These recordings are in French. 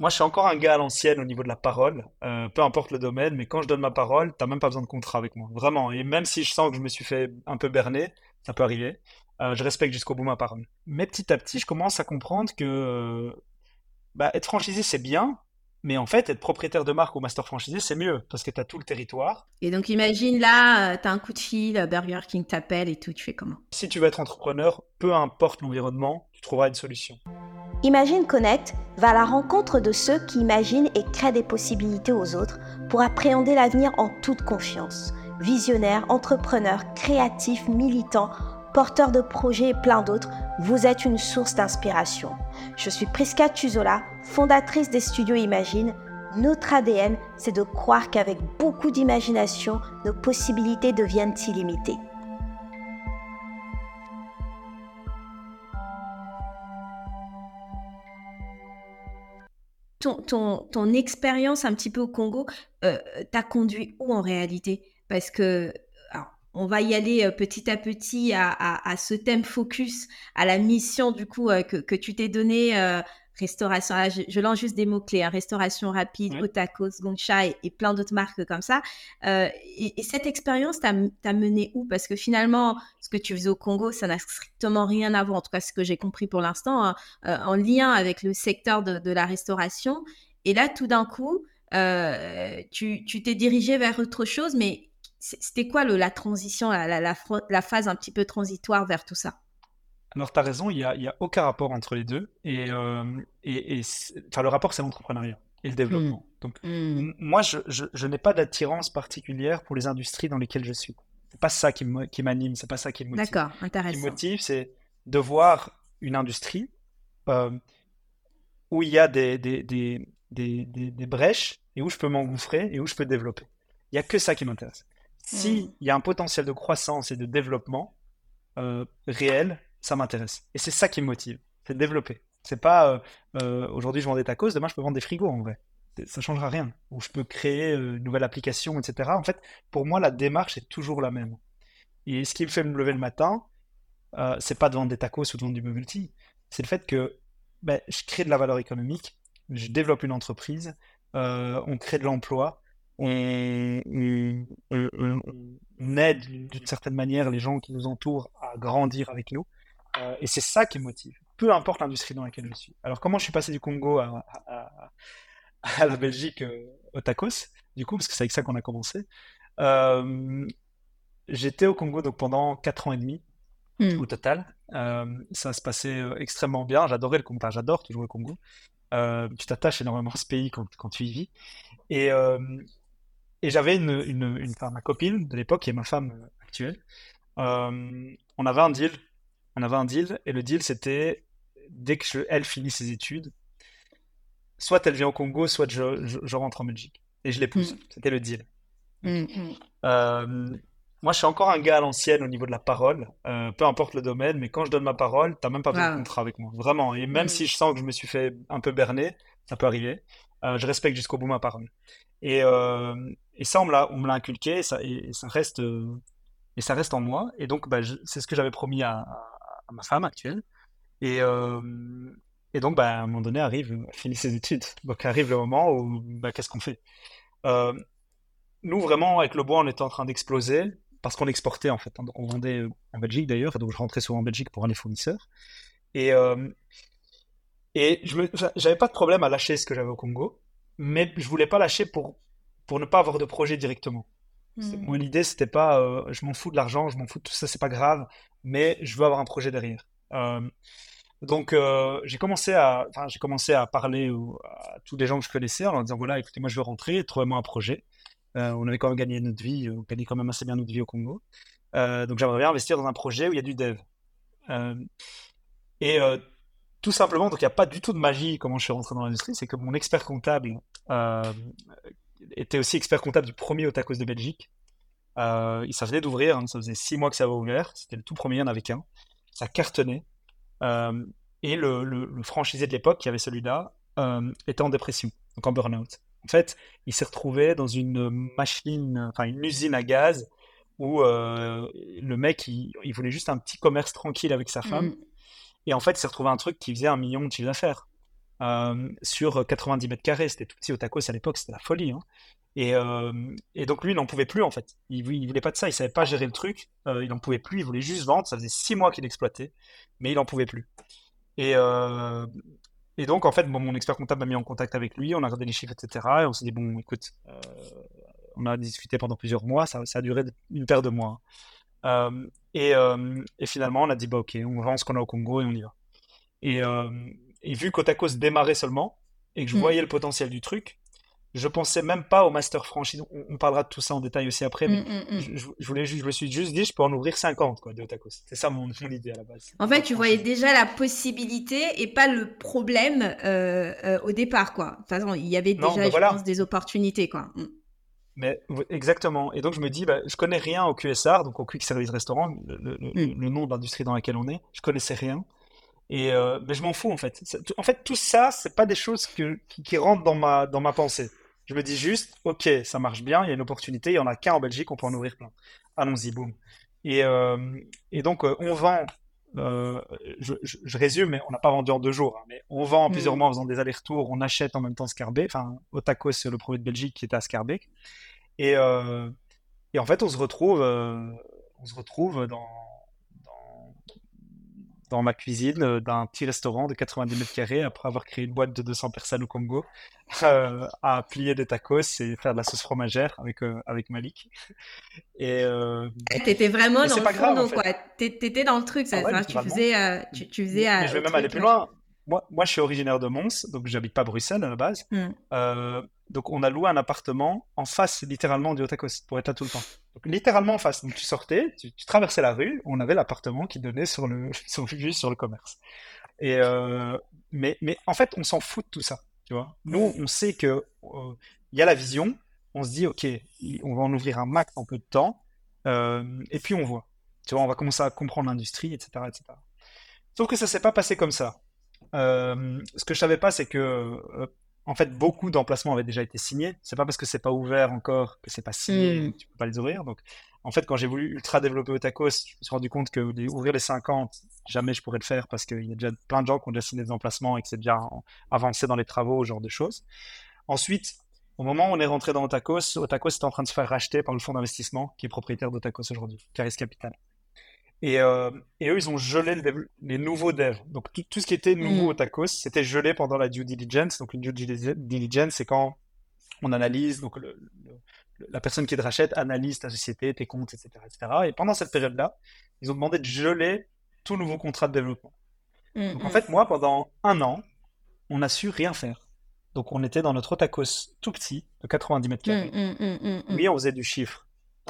Moi, je suis encore un gars à l'ancienne au niveau de la parole, euh, peu importe le domaine, mais quand je donne ma parole, t'as même pas besoin de contrat avec moi, vraiment. Et même si je sens que je me suis fait un peu berner, ça peut arriver, euh, je respecte jusqu'au bout ma parole. Mais petit à petit, je commence à comprendre que euh, bah, être franchisé, c'est bien, mais en fait, être propriétaire de marque ou master franchisé, c'est mieux, parce que tu as tout le territoire. Et donc, imagine là, tu as un coup de fil, Burger King t'appelle et tout, tu fais comment? Si tu veux être entrepreneur, peu importe l'environnement, une solution. Imagine Connect va à la rencontre de ceux qui imaginent et créent des possibilités aux autres pour appréhender l'avenir en toute confiance. Visionnaires, entrepreneurs, créatifs, militants, porteurs de projets et plein d'autres, vous êtes une source d'inspiration. Je suis Priska Tuzola, fondatrice des studios Imagine. Notre ADN, c'est de croire qu'avec beaucoup d'imagination, nos possibilités deviennent illimitées. Ton, expérience un petit peu au Congo euh, t'a conduit où en réalité? Parce que on va y aller euh, petit à petit à, ce thème focus, à la mission du coup euh, que, tu t'es donné. Restauration, je, lance juste des mots-clés, hein, restauration rapide, Otakos, Gongcha et, plein d'autres marques comme ça. et, cette expérience t'a mené où? Parce que finalement, ce que tu faisais au Congo, ça n'a strictement rien à voir, en tout cas ce que j'ai compris pour l'instant, hein, en lien avec le secteur de, la restauration. Et là, tout d'un coup, tu t'es dirigé vers autre chose, mais c'était quoi le, la transition, la, la, phase un petit peu transitoire vers tout ça? Alors, tu as raison, il n'y a, a, aucun rapport entre les deux. Et, euh, et, enfin, le rapport, c'est l'entrepreneuriat et le développement. Mmh. Donc, mmh. moi, je, je, n'ai pas d'attirance particulière pour les industries dans lesquelles je suis. C'est pas ça qui m'anime, c'est pas ça qui me motive. D'accord, intéressant. Ce qui me motive, c'est de voir une industrie euh, où il y a des, des, des, des, brèches et où je peux m'engouffrer et où je peux développer. Il n'y a que ça qui m'intéresse. S'il y a un potentiel de croissance et de développement euh, réel, ça m'intéresse. Et c'est ça qui me motive, c'est de développer. C'est pas euh, euh, aujourd'hui je vends des tacos, demain je peux vendre des frigos en vrai. Ça changera rien. Ou je peux créer une nouvelle application, etc. En fait, pour moi, la démarche est toujours la même. Et ce qui me fait me lever le matin, c'est pas de vendre des tacos ou de vendre du multi, c'est le fait que ben, je crée de la valeur économique, je développe une entreprise, on crée de l'emploi, on, aide d'une certaine manière les gens qui nous entourent à grandir avec nous. Euh, et c'est ça qui me motive, peu importe l'industrie dans laquelle je suis. Alors comment je suis passé du Congo à, la Belgique euh, au tacos, du coup, parce que c'est avec ça qu'on a commencé. Euh, j'étais au Congo donc pendant 4 ans et demi hmm. au total. ça se passait extrêmement bien. J'adorais le Congo. j'adore toujours le Congo. tu t'attaches énormément à ce pays quand, quand tu y vis. Et, et j'avais une, une, une ma copine de l'époque, qui est ma femme actuelle. On avait un deal. On avait un deal. Et le deal, c'était dès que je, elle finit ses études, soit elle vient au Congo, soit je, je, rentre en Belgique. Et je l'épouse. Mm. C'était le deal. Mm, mm. Euh, moi, je suis encore un gars à l'ancienne au niveau de la parole, peu importe le domaine, mais quand je donne ma parole, t'as même pas besoin de contrat avec moi, vraiment. Et même si je sens que je me suis fait un peu berner, ça peut arriver, je respecte jusqu'au bout ma parole. Et, et ça, on me l'a inculqué et ça, et, ça reste, euh, et ça reste en moi. Et donc, bah, c'est ce que j'avais promis à, à, ma femme actuelle. Et, euh, et donc, bah, à un moment donné, arrive, finit ses études. Donc, arrive le moment où, bah, qu'est-ce qu'on fait? Euh, Nous, vraiment, avec le bois, on était en train d'exploser parce qu'on exportait, en fait. Hein. on vendait en Belgique, d'ailleurs. Donc, je rentrais souvent en Belgique pour aller fournisseurs. Et, et je j'avais pas de problème à lâcher ce que j'avais au Congo. Mais je voulais pas lâcher pour pour ne pas avoir de projet directement. Hmm. Moi, l'idée, c'était pas euh, je m'en fous de l'argent, je m'en fous de tout ça, c'est pas grave, mais je veux avoir un projet derrière. Euh, donc, euh, j'ai commencé à, j'ai commencé à parler à tous les gens que je connaissais en leur disant voilà, écoutez, moi, je veux rentrer, trouvez-moi un projet. on avait quand même gagné notre vie, on gagnait quand même assez bien notre vie au Congo. donc, j'aimerais bien investir dans un projet où il y a du dev. et tout simplement, donc il n'y a pas du tout de magie comment je suis rentré dans l'industrie, c'est que mon expert comptable était aussi expert comptable du premier Otakos de Belgique. Euh, il venait d'ouvrir, hein, ça faisait six mois que ça avait ouvert, c'était le tout premier, il y en avait qu'un. Ça cartonnait. Euh, et le, le, franchisé de l'époque, qui avait celui-là, euh, était en dépression, donc en burn-out. En fait, il s'est retrouvé dans une machine, enfin une usine à gaz, où euh, le mec, il, voulait juste un petit commerce tranquille avec sa femme. Mm. Et en fait, il s'est retrouvé un truc qui faisait un million de chiffre d'affaires. Sur 90 mètres carrés. C'était tout petit au tacos à l'époque, c'était la folie. Hein. Et, et, donc lui, il n'en pouvait plus en fait. Il, il voulait pas de ça, il savait pas gérer le truc. il n'en pouvait plus, il voulait juste vendre. Ça faisait six mois qu'il exploitait, mais il n'en pouvait plus. Et, donc, en fait, mon expert comptable m'a mis en contact avec lui, on a regardé les chiffres, etc. Et on s'est dit, bon, écoute, euh, on a discuté pendant plusieurs mois, ça, a duré une paire de mois. Euh, et, euh, et, finalement, on a dit, bah, ok, on vend ce qu'on a au Congo et on y va. Et, et vu qu'Otakos démarrait seulement et que je mm. voyais le potentiel du truc, je pensais même pas au master franchise. On, parlera de tout ça en détail aussi après, mais mm, mm, mm. je, voulais, je me suis juste dit, je peux en ouvrir 50 quoi, de Otakos. C'est ça mon, idée à la base. En fait, tu voyais déjà la possibilité et pas le problème euh, euh, au départ, quoi. Façon, il y avait déjà, bah je pense, des opportunités, quoi. Mais exactement. Et donc je me dis, bah, je connais rien au QSR, donc au Quick Service Restaurant, le, le nom de l'industrie dans laquelle on est. Je connaissais rien. Et euh, mais je m'en fous en fait. En fait, tout ça, c'est pas des choses que, qui, qui rentrent dans ma, dans ma pensée. Je me dis juste, ok, ça marche bien, il y a une opportunité, il y en a qu'un en Belgique, on peut en ouvrir plein. Allons-y, boum. Et, euh, et donc, euh, on vend, je, je, résume, mais on n'a pas vendu en deux jours, hein, mais on vend en plusieurs mm. mois en faisant des allers-retours, on achète en même temps Scarbeck, enfin, Otakos, c'est le produit de Belgique qui était à Scarbeck. Et, et en fait, on se retrouve, on se retrouve dans, dans ma cuisine euh, d'un petit restaurant de 90 mètres carrés après avoir créé une boîte de 200 personnes au Congo euh, à plier des tacos et faire de la sauce fromagère avec, euh, avec Malik. Et euh, t'étais vraiment dans le fond, quoi. T'étais dans le truc, ça. Ah tu, faisais, tu, tu, faisais, je vais même aller plus loin. Moi, moi, je suis originaire de Mons, donc j'habite pas Bruxelles à la base. Hmm. Donc on a loué un appartement en face littéralement du Otakos pour être là tout le temps littéralement en face. Donc tu sortais, tu, traversais la rue, on avait l'appartement qui donnait sur le sur, sur le commerce. Et euh, mais mais en fait, on s'en fout de tout ça, tu vois. Nous, on sait que euh, il y a la vision. On se dit, ok, on va en ouvrir un max en peu de temps, euh, et puis on voit. Tu vois, on va commencer à comprendre l'industrie, etc., etc. Sauf que ça s'est pas passé comme ça. ce que je savais pas, c'est que en fait, beaucoup d'emplacements avaient déjà été signés. C'est pas parce que c'est pas ouvert encore que c'est pas signé, mm. tu peux pas les ouvrir. Donc, en fait, quand j'ai voulu ultra développer Otakos, je me suis rendu compte que ouvrir les 50, jamais je pourrais le faire parce qu'il y a déjà plein de gens qui ont déjà signé des emplacements et que c'est déjà avancé dans les travaux, ce genre de choses. Ensuite, au moment où on est rentré dans Otakos, Otakos est en train de se faire racheter par le fonds d'investissement qui est propriétaire d'Otakos aujourd'hui, Caris Capital. Et, euh, et, eux, ils ont gelé les nouveaux devs. Donc tout, tout, ce qui était nouveau mm. au tacos, c'était gelé pendant la due diligence. Donc une due diligence, c'est quand on analyse, donc le, la personne qui te rachète analyse ta société, tes comptes, etc. etc. Et pendant cette période-là, ils ont demandé de geler tout nouveau contrat de développement. Mm, donc en mm. fait, moi, pendant un an, on n'a su rien faire. Donc on était dans notre tacos tout petit, de 90 mètres carrés. Oui, on faisait du chiffre.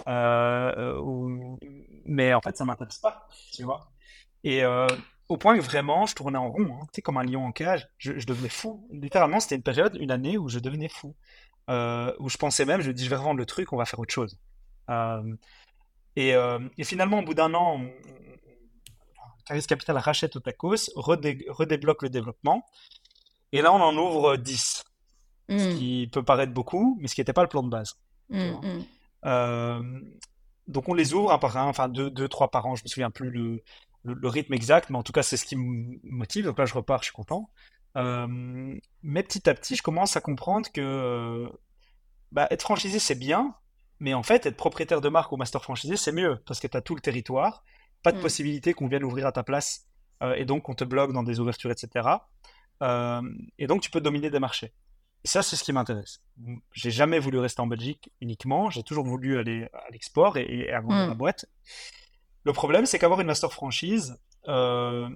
Euh, euh mais en fait, ça m'intéresse pas, tu vois. Et euh, au point que vraiment, je tournais en rond, hein, tu sais, comme un lion en cage, je, devenais fou. Littéralement, c'était une période, une année où je devenais fou. Euh, où je pensais même, je me dis, je vais revendre le truc, on va faire autre chose. Euh, et, et, finalement, au bout d'un an, Caris Capital rachète Otakos, redé redébloque le développement, et là, on en ouvre 10. Ce hmm. qui peut paraître beaucoup, mais ce qui n'était pas le plan de base. Euh, donc on les ouvre un par un, enfin deux, deux, trois par an, je me souviens plus le, le, rythme exact, mais en tout cas c'est ce qui me motive. Donc là je repars, je suis content. Euh, mais petit à petit, je commence à comprendre que bah, être franchisé c'est bien, mais en fait être propriétaire de marque ou master franchisé c'est mieux parce que tu as tout le territoire, pas de mm. possibilité qu'on vienne ouvrir à ta place euh, et donc on te bloque dans des ouvertures, etc. Euh, et donc tu peux dominer des marchés. Et ça, c'est ce qui m'intéresse. J'ai jamais voulu rester en Belgique uniquement. J'ai toujours voulu aller à l'export et, avoir ma mm. boîte. Le problème, c'est qu'avoir une master franchise, euh,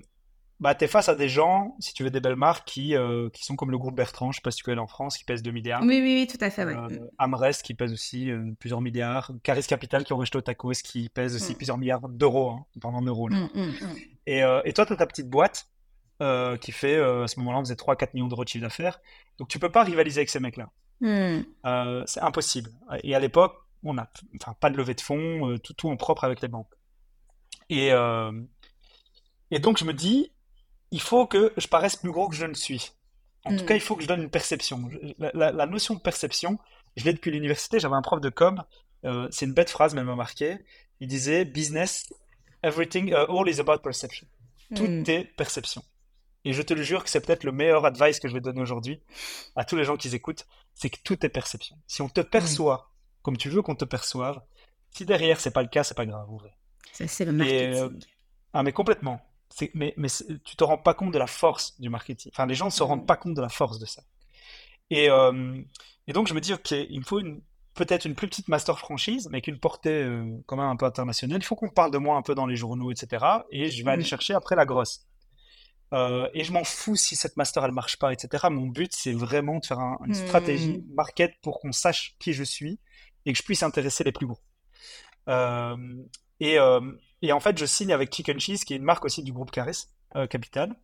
bah, tu es face à des gens, si tu veux, des belles marques qui, euh, qui sont comme le groupe Bertrand, je sais pas si tu connais en France, qui pèse 2 milliards. Oui, oui, oui, tout à fait. Ouais. Euh, Amrest qui pèse aussi euh, plusieurs milliards. Caris Capital qui ont rejeté Tacos qui pèse aussi mm. plusieurs milliards d'euros, hein, en euros. Mm, et, et, toi, tu as ta petite boîte euh, qui fait, euh, à ce moment-là, on faisait 3-4 millions d'euros de chiffre d'affaires. Donc tu peux pas rivaliser avec ces mecs-là. Hmm. Euh, c'est impossible. Et à l'époque, on n'a enfin, pas de levée de fonds, tout, tout en propre avec les banques. Et, et donc je me dis, il faut que je paraisse plus gros que je ne suis. En tout hmm. cas, il faut que je donne une perception. La, notion de perception, je l'ai depuis l'université, j'avais un prof de com, c'est une bête phrase, même marqué. Il disait, business, everything, all is about perception. Tout hmm. est perception. Et je te le jure que c'est peut-être le meilleur advice que je vais donner aujourd'hui à tous les gens qui écoutent, c'est que tout est perception. Si on te perçoit comme tu veux qu'on te perçoive, si derrière c'est pas le cas, c'est pas grave. Ça c'est le marketing. Euh, ah mais complètement. Mais, mais tu te rends pas compte de la force du marketing. Enfin, les gens ne se rendent pas compte de la force de ça. Et, euh, et donc je me dis, ok, il me faut une, peut-être une plus petite master franchise, mais avec une portée euh, quand même un peu internationale. Il faut qu'on parle de moi un peu dans les journaux, etc. Et je vais aller chercher après la grosse. Euh, et je m'en fous si cette master elle marche pas, etc. Mon but c'est vraiment de faire une stratégie hmm. market pour qu'on sache qui je suis et que je puisse intéresser les plus gros. Euh, et, euh, et, en fait, je signe avec Chicken Cheese, qui est une marque aussi du groupe Caris Capital.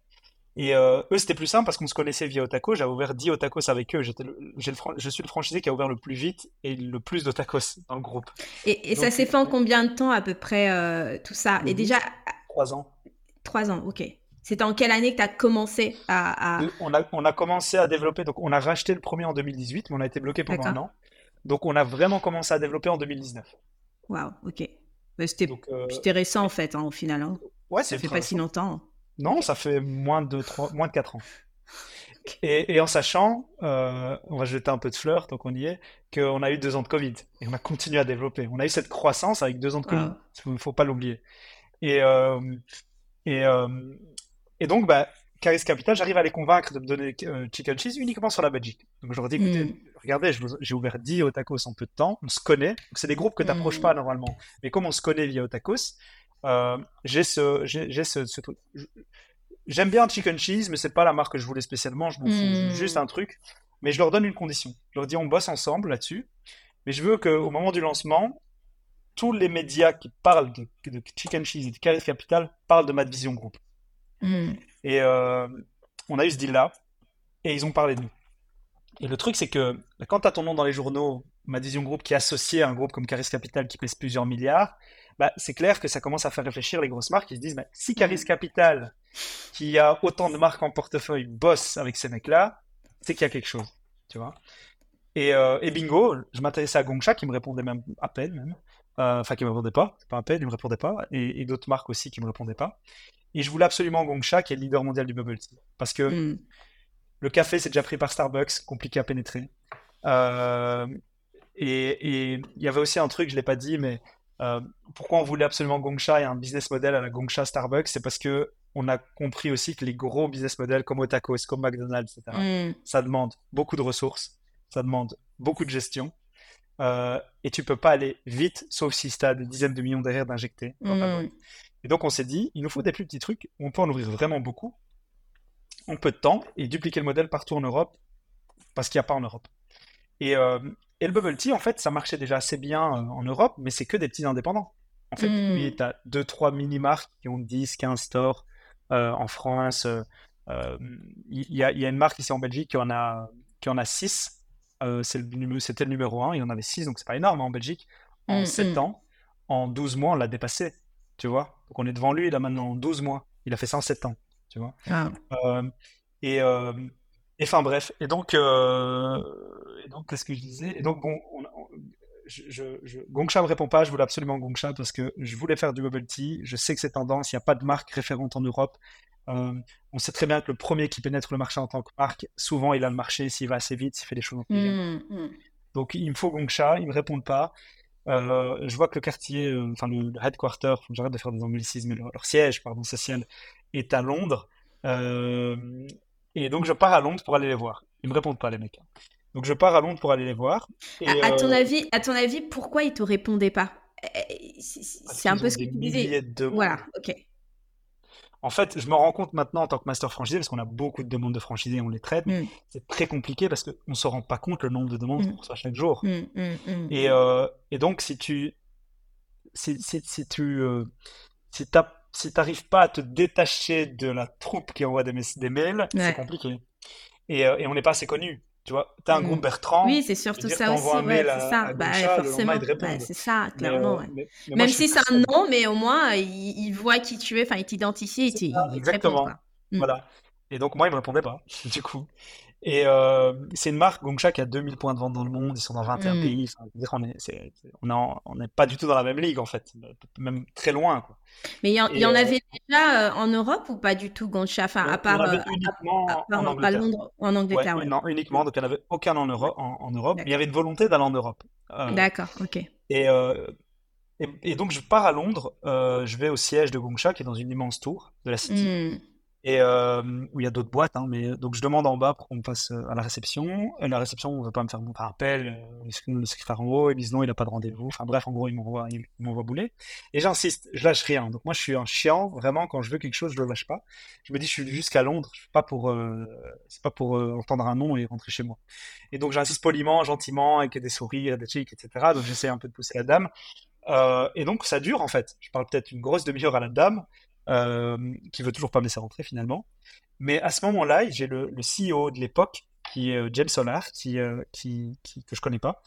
Et eux, c'était plus simple parce qu'on se connaissait via Otaco. J'avais ouvert 10 Otacos avec eux. J'étais le, je suis le franchisé qui a ouvert le plus vite et le plus d'Otacos dans le groupe. Et, et ça s'est fait en combien de temps à peu près tout ça? Et déjà. Trois ans. Trois ans, ok. C'était en quelle année que tu as commencé à, On, a, on a commencé à développer, donc on a racheté le premier en 2018, mais on a été bloqué pendant un an. Donc on a vraiment commencé à développer en 2019. Waouh, ok. Euh, c'était récent en fait, hein, au final. Hein. Ouais, c'est Ça fait pas si longtemps. Non, ça fait moins de, 3, moins de 4 ans. Et, en sachant, euh, on va jeter un peu de fleurs tant qu'on y est, qu'on a eu deux ans de Covid et on a continué à développer. On a eu cette croissance avec deux ans de Covid. Il ne faut pas l'oublier. Et, euh, et, et donc, bah, Caris Capital, j'arrive à les convaincre de me donner euh, Chicken Cheese uniquement sur la Belgique. Donc je leur dis, écoutez, mm. regardez, j'ai ouvert 10 Otakos en peu de temps, on se connaît. C'est des groupes que tu n'approches mm. pas normalement. Mais comme on se connaît via Otakos, euh, j'ai ce, j'ai, ce, ce, truc. J'aime bien Chicken Cheese, mais c'est pas la marque que je voulais spécialement. Je m'en fous, mm. juste un truc. Mais je leur donne une condition. Je leur dis, on bosse ensemble là-dessus. Mais je veux qu'au moment du lancement, tous les médias qui parlent de, de Chicken Cheese et de Caris Capital parlent de Mad Vision Group. Mm. Et euh, on a eu ce deal-là, et ils ont parlé de nous. Et le truc, c'est que quand tu as ton nom dans les journaux, Madison Group qui est associé à un groupe comme Caris Capital qui pèse plusieurs milliards, bah, c'est clair que ça commence à faire réfléchir les grosses marques qui se disent bah, si Caris mm. Capital, qui a autant de marques en portefeuille, bosse avec ces mecs-là, c'est qu'il y a quelque chose. Tu vois et, euh, et, bingo, je m'intéressais à Gongsha qui me répondait même à peine, même. Euh, enfin, qui me répondait pas, c'est pas à peine, il me répondait pas, et, et d'autres marques aussi qui me répondaient pas. Et je voulais absolument Gongsha, qui est le leader mondial du bubble tea. Parce que hmm. le café, c'est déjà pris par Starbucks, compliqué à pénétrer. Euh, et il y avait aussi un truc, je ne l'ai pas dit, mais euh, pourquoi on voulait absolument Gongsha et un business model à la Gongsha Starbucks C'est parce que on a compris aussi que les gros business models comme Otakos, comme McDonald's, etc., hmm. ça demande beaucoup de ressources, ça demande beaucoup de gestion. Euh, et tu peux pas aller vite, sauf si tu as des dizaines de millions derrière d'injecter. Hmm. Et donc on s'est dit, il nous faut des plus petits trucs on peut en ouvrir vraiment beaucoup en peu de temps et dupliquer le modèle partout en Europe parce qu'il n'y a pas en Europe. Et, euh, et, le bubble tea, en fait, ça marchait déjà assez bien euh, en Europe, mais c'est que des petits indépendants. En fait, mmh. tu as 2-3 mini-marques qui ont 10, 15 stores en France. Il y, y, a une marque ici en Belgique qui en a, qui en a 6. C'était le numéro 1, il y en avait 6, donc c'est pas énorme hein, en Belgique. En 7 mmh, mmh. ans, en 12 mois, on l'a dépassé tu vois. Donc on est devant lui, là maintenant 12 mois. Il a fait 107 ans, tu vois. Ah. Euh, et, euh, enfin bref. Et donc, euh, donc qu'est-ce que je disais? Et donc bon, je, je, me répond pas. Je voulais absolument Gongsha parce que je voulais faire du bubble tea. Je sais que c'est tendance. Il n'y a pas de marque référente en Europe. on sait très bien que le premier qui pénètre le marché en tant que marque, souvent il a le marché s'il va assez vite, s'il fait des choses en mmh, mmh. Donc il me faut Gongsha, ils me répondent pas. Euh, je vois que le quartier, euh, enfin le, headquarter, j'arrête de faire des anglicismes, leur, leur siège, pardon, social, est à Londres. Euh, et donc je pars à Londres pour aller les voir. Ils me répondent pas les mecs. Donc je pars à Londres pour aller les voir. Et, à, ton avis, à ton avis, pourquoi ils te répondaient pas? C'est un peu ce que tu disais. Voilà, ok. En fait, je me rends compte maintenant en tant que master franchisé, parce qu'on a beaucoup de demandes de franchisés, on les traite, mm. c'est très compliqué parce qu'on ne se rend pas compte le nombre de demandes mm. qu'on reçoit chaque jour. Mm, et, euh, et, donc, si tu si, si, si tu euh, si n'arrives pas à te détacher de la troupe qui envoie des, des mails, c'est compliqué. Et, euh, et on n'est pas assez connu. Tu vois, tu as un groupe Bertrand. Oui, c'est surtout ça aussi. c'est ça. bah, forcément. c'est ça, clairement. Même si c'est un nom, mais au moins, il, voit qui tu es, enfin, il t'identifie Exactement. Mm. voilà. Et donc, moi, il me répondait pas, du coup. Et euh, c'est une marque, Gongcha, qui a 2000 points de vente dans le monde, ils sont dans 21 Mm. pays. Enfin, on n'est pas du tout dans la même ligue, en fait, même très loin. Quoi. Mais il y en, y euh, avait déjà euh, en Europe ou pas du tout, Gongcha? Enfin, à part, uniquement à en part. Londres, en Angleterre, ouais. non, uniquement, donc il n'y en avait aucun en Europe. En, Europe. Mais il y avait une volonté d'aller en Europe. D'accord, ok. et, et, et donc je pars à Londres, je vais au siège de Gongcha, qui est dans une immense tour de la City. Hmm. Et euh, où il y a d'autres boîtes, hein, mais donc je demande en bas pour qu'on me passe euh, à la réception. Et la réception, on veut pas me faire mon appel. Euh, le secrétaire en haut, ils disent non, il a pas de rendez-vous. Enfin bref, en gros, ils m'envoient, ils m'envoient bouler. Et j'insiste, je lâche rien. Donc moi, je suis un chiant, vraiment. Quand je veux quelque chose, je le lâche pas. Je me dis, je suis jusqu'à Londres. Je suis pas pour, c'est pas pour entendre un nom et rentrer chez moi. Et donc j'insiste poliment, gentiment, avec des sourires, des chics, etc. Donc j'essaie un peu de pousser la dame. Et donc ça dure en fait. Je parle peut-être une grosse demi-heure à la dame qui veut toujours pas me laisser rentrer finalement. Mais à ce moment-là, j'ai le, le CEO de l'époque, qui est euh, James Solar, qui, euh, qui, qui- que je connais pas,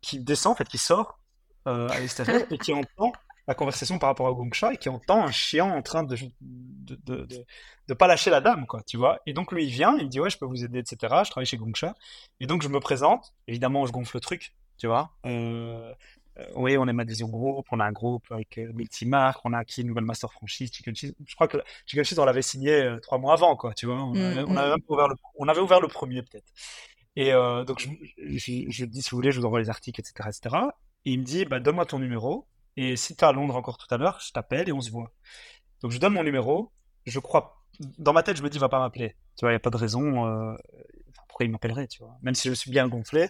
qui descend, en fait, qui sort euh, à l'extérieur et qui entend la conversation par rapport à Gongsha et qui entend un chien en train de de, de, de, de pas lâcher la dame, quoi, tu vois. Et donc lui, il vient, il me dit, ouais, je peux vous aider, etc. Je travaille chez Gongsha. Et donc je me présente, évidemment, je gonfle le truc, tu vois. Euh, euh, oui, on est Madvision Group, on a un groupe avec euh, multi-marques, on a acquis une nouvelle master franchise, Chicken Cheese. Je crois que Chicken Cheese, on l'avait signé euh, trois mois avant, quoi, tu vois. On, Mm, avait, on avait mm. ouvert le, on avait ouvert le premier, peut-être. Et euh, donc, je, je, je dis, si vous voulez, je vous envoie les articles, etc., etc. Et il me dit, bah, donne-moi ton numéro. Et si tu es à Londres encore tout à l'heure, je t'appelle et on se voit. Donc, je donne mon numéro. Je crois, dans ma tête, je me dis, il va pas m'appeler. Tu vois, il n'y a pas de raison. euh, enfin, pourquoi il m'appellerait, tu vois. Même si je suis bien gonflé,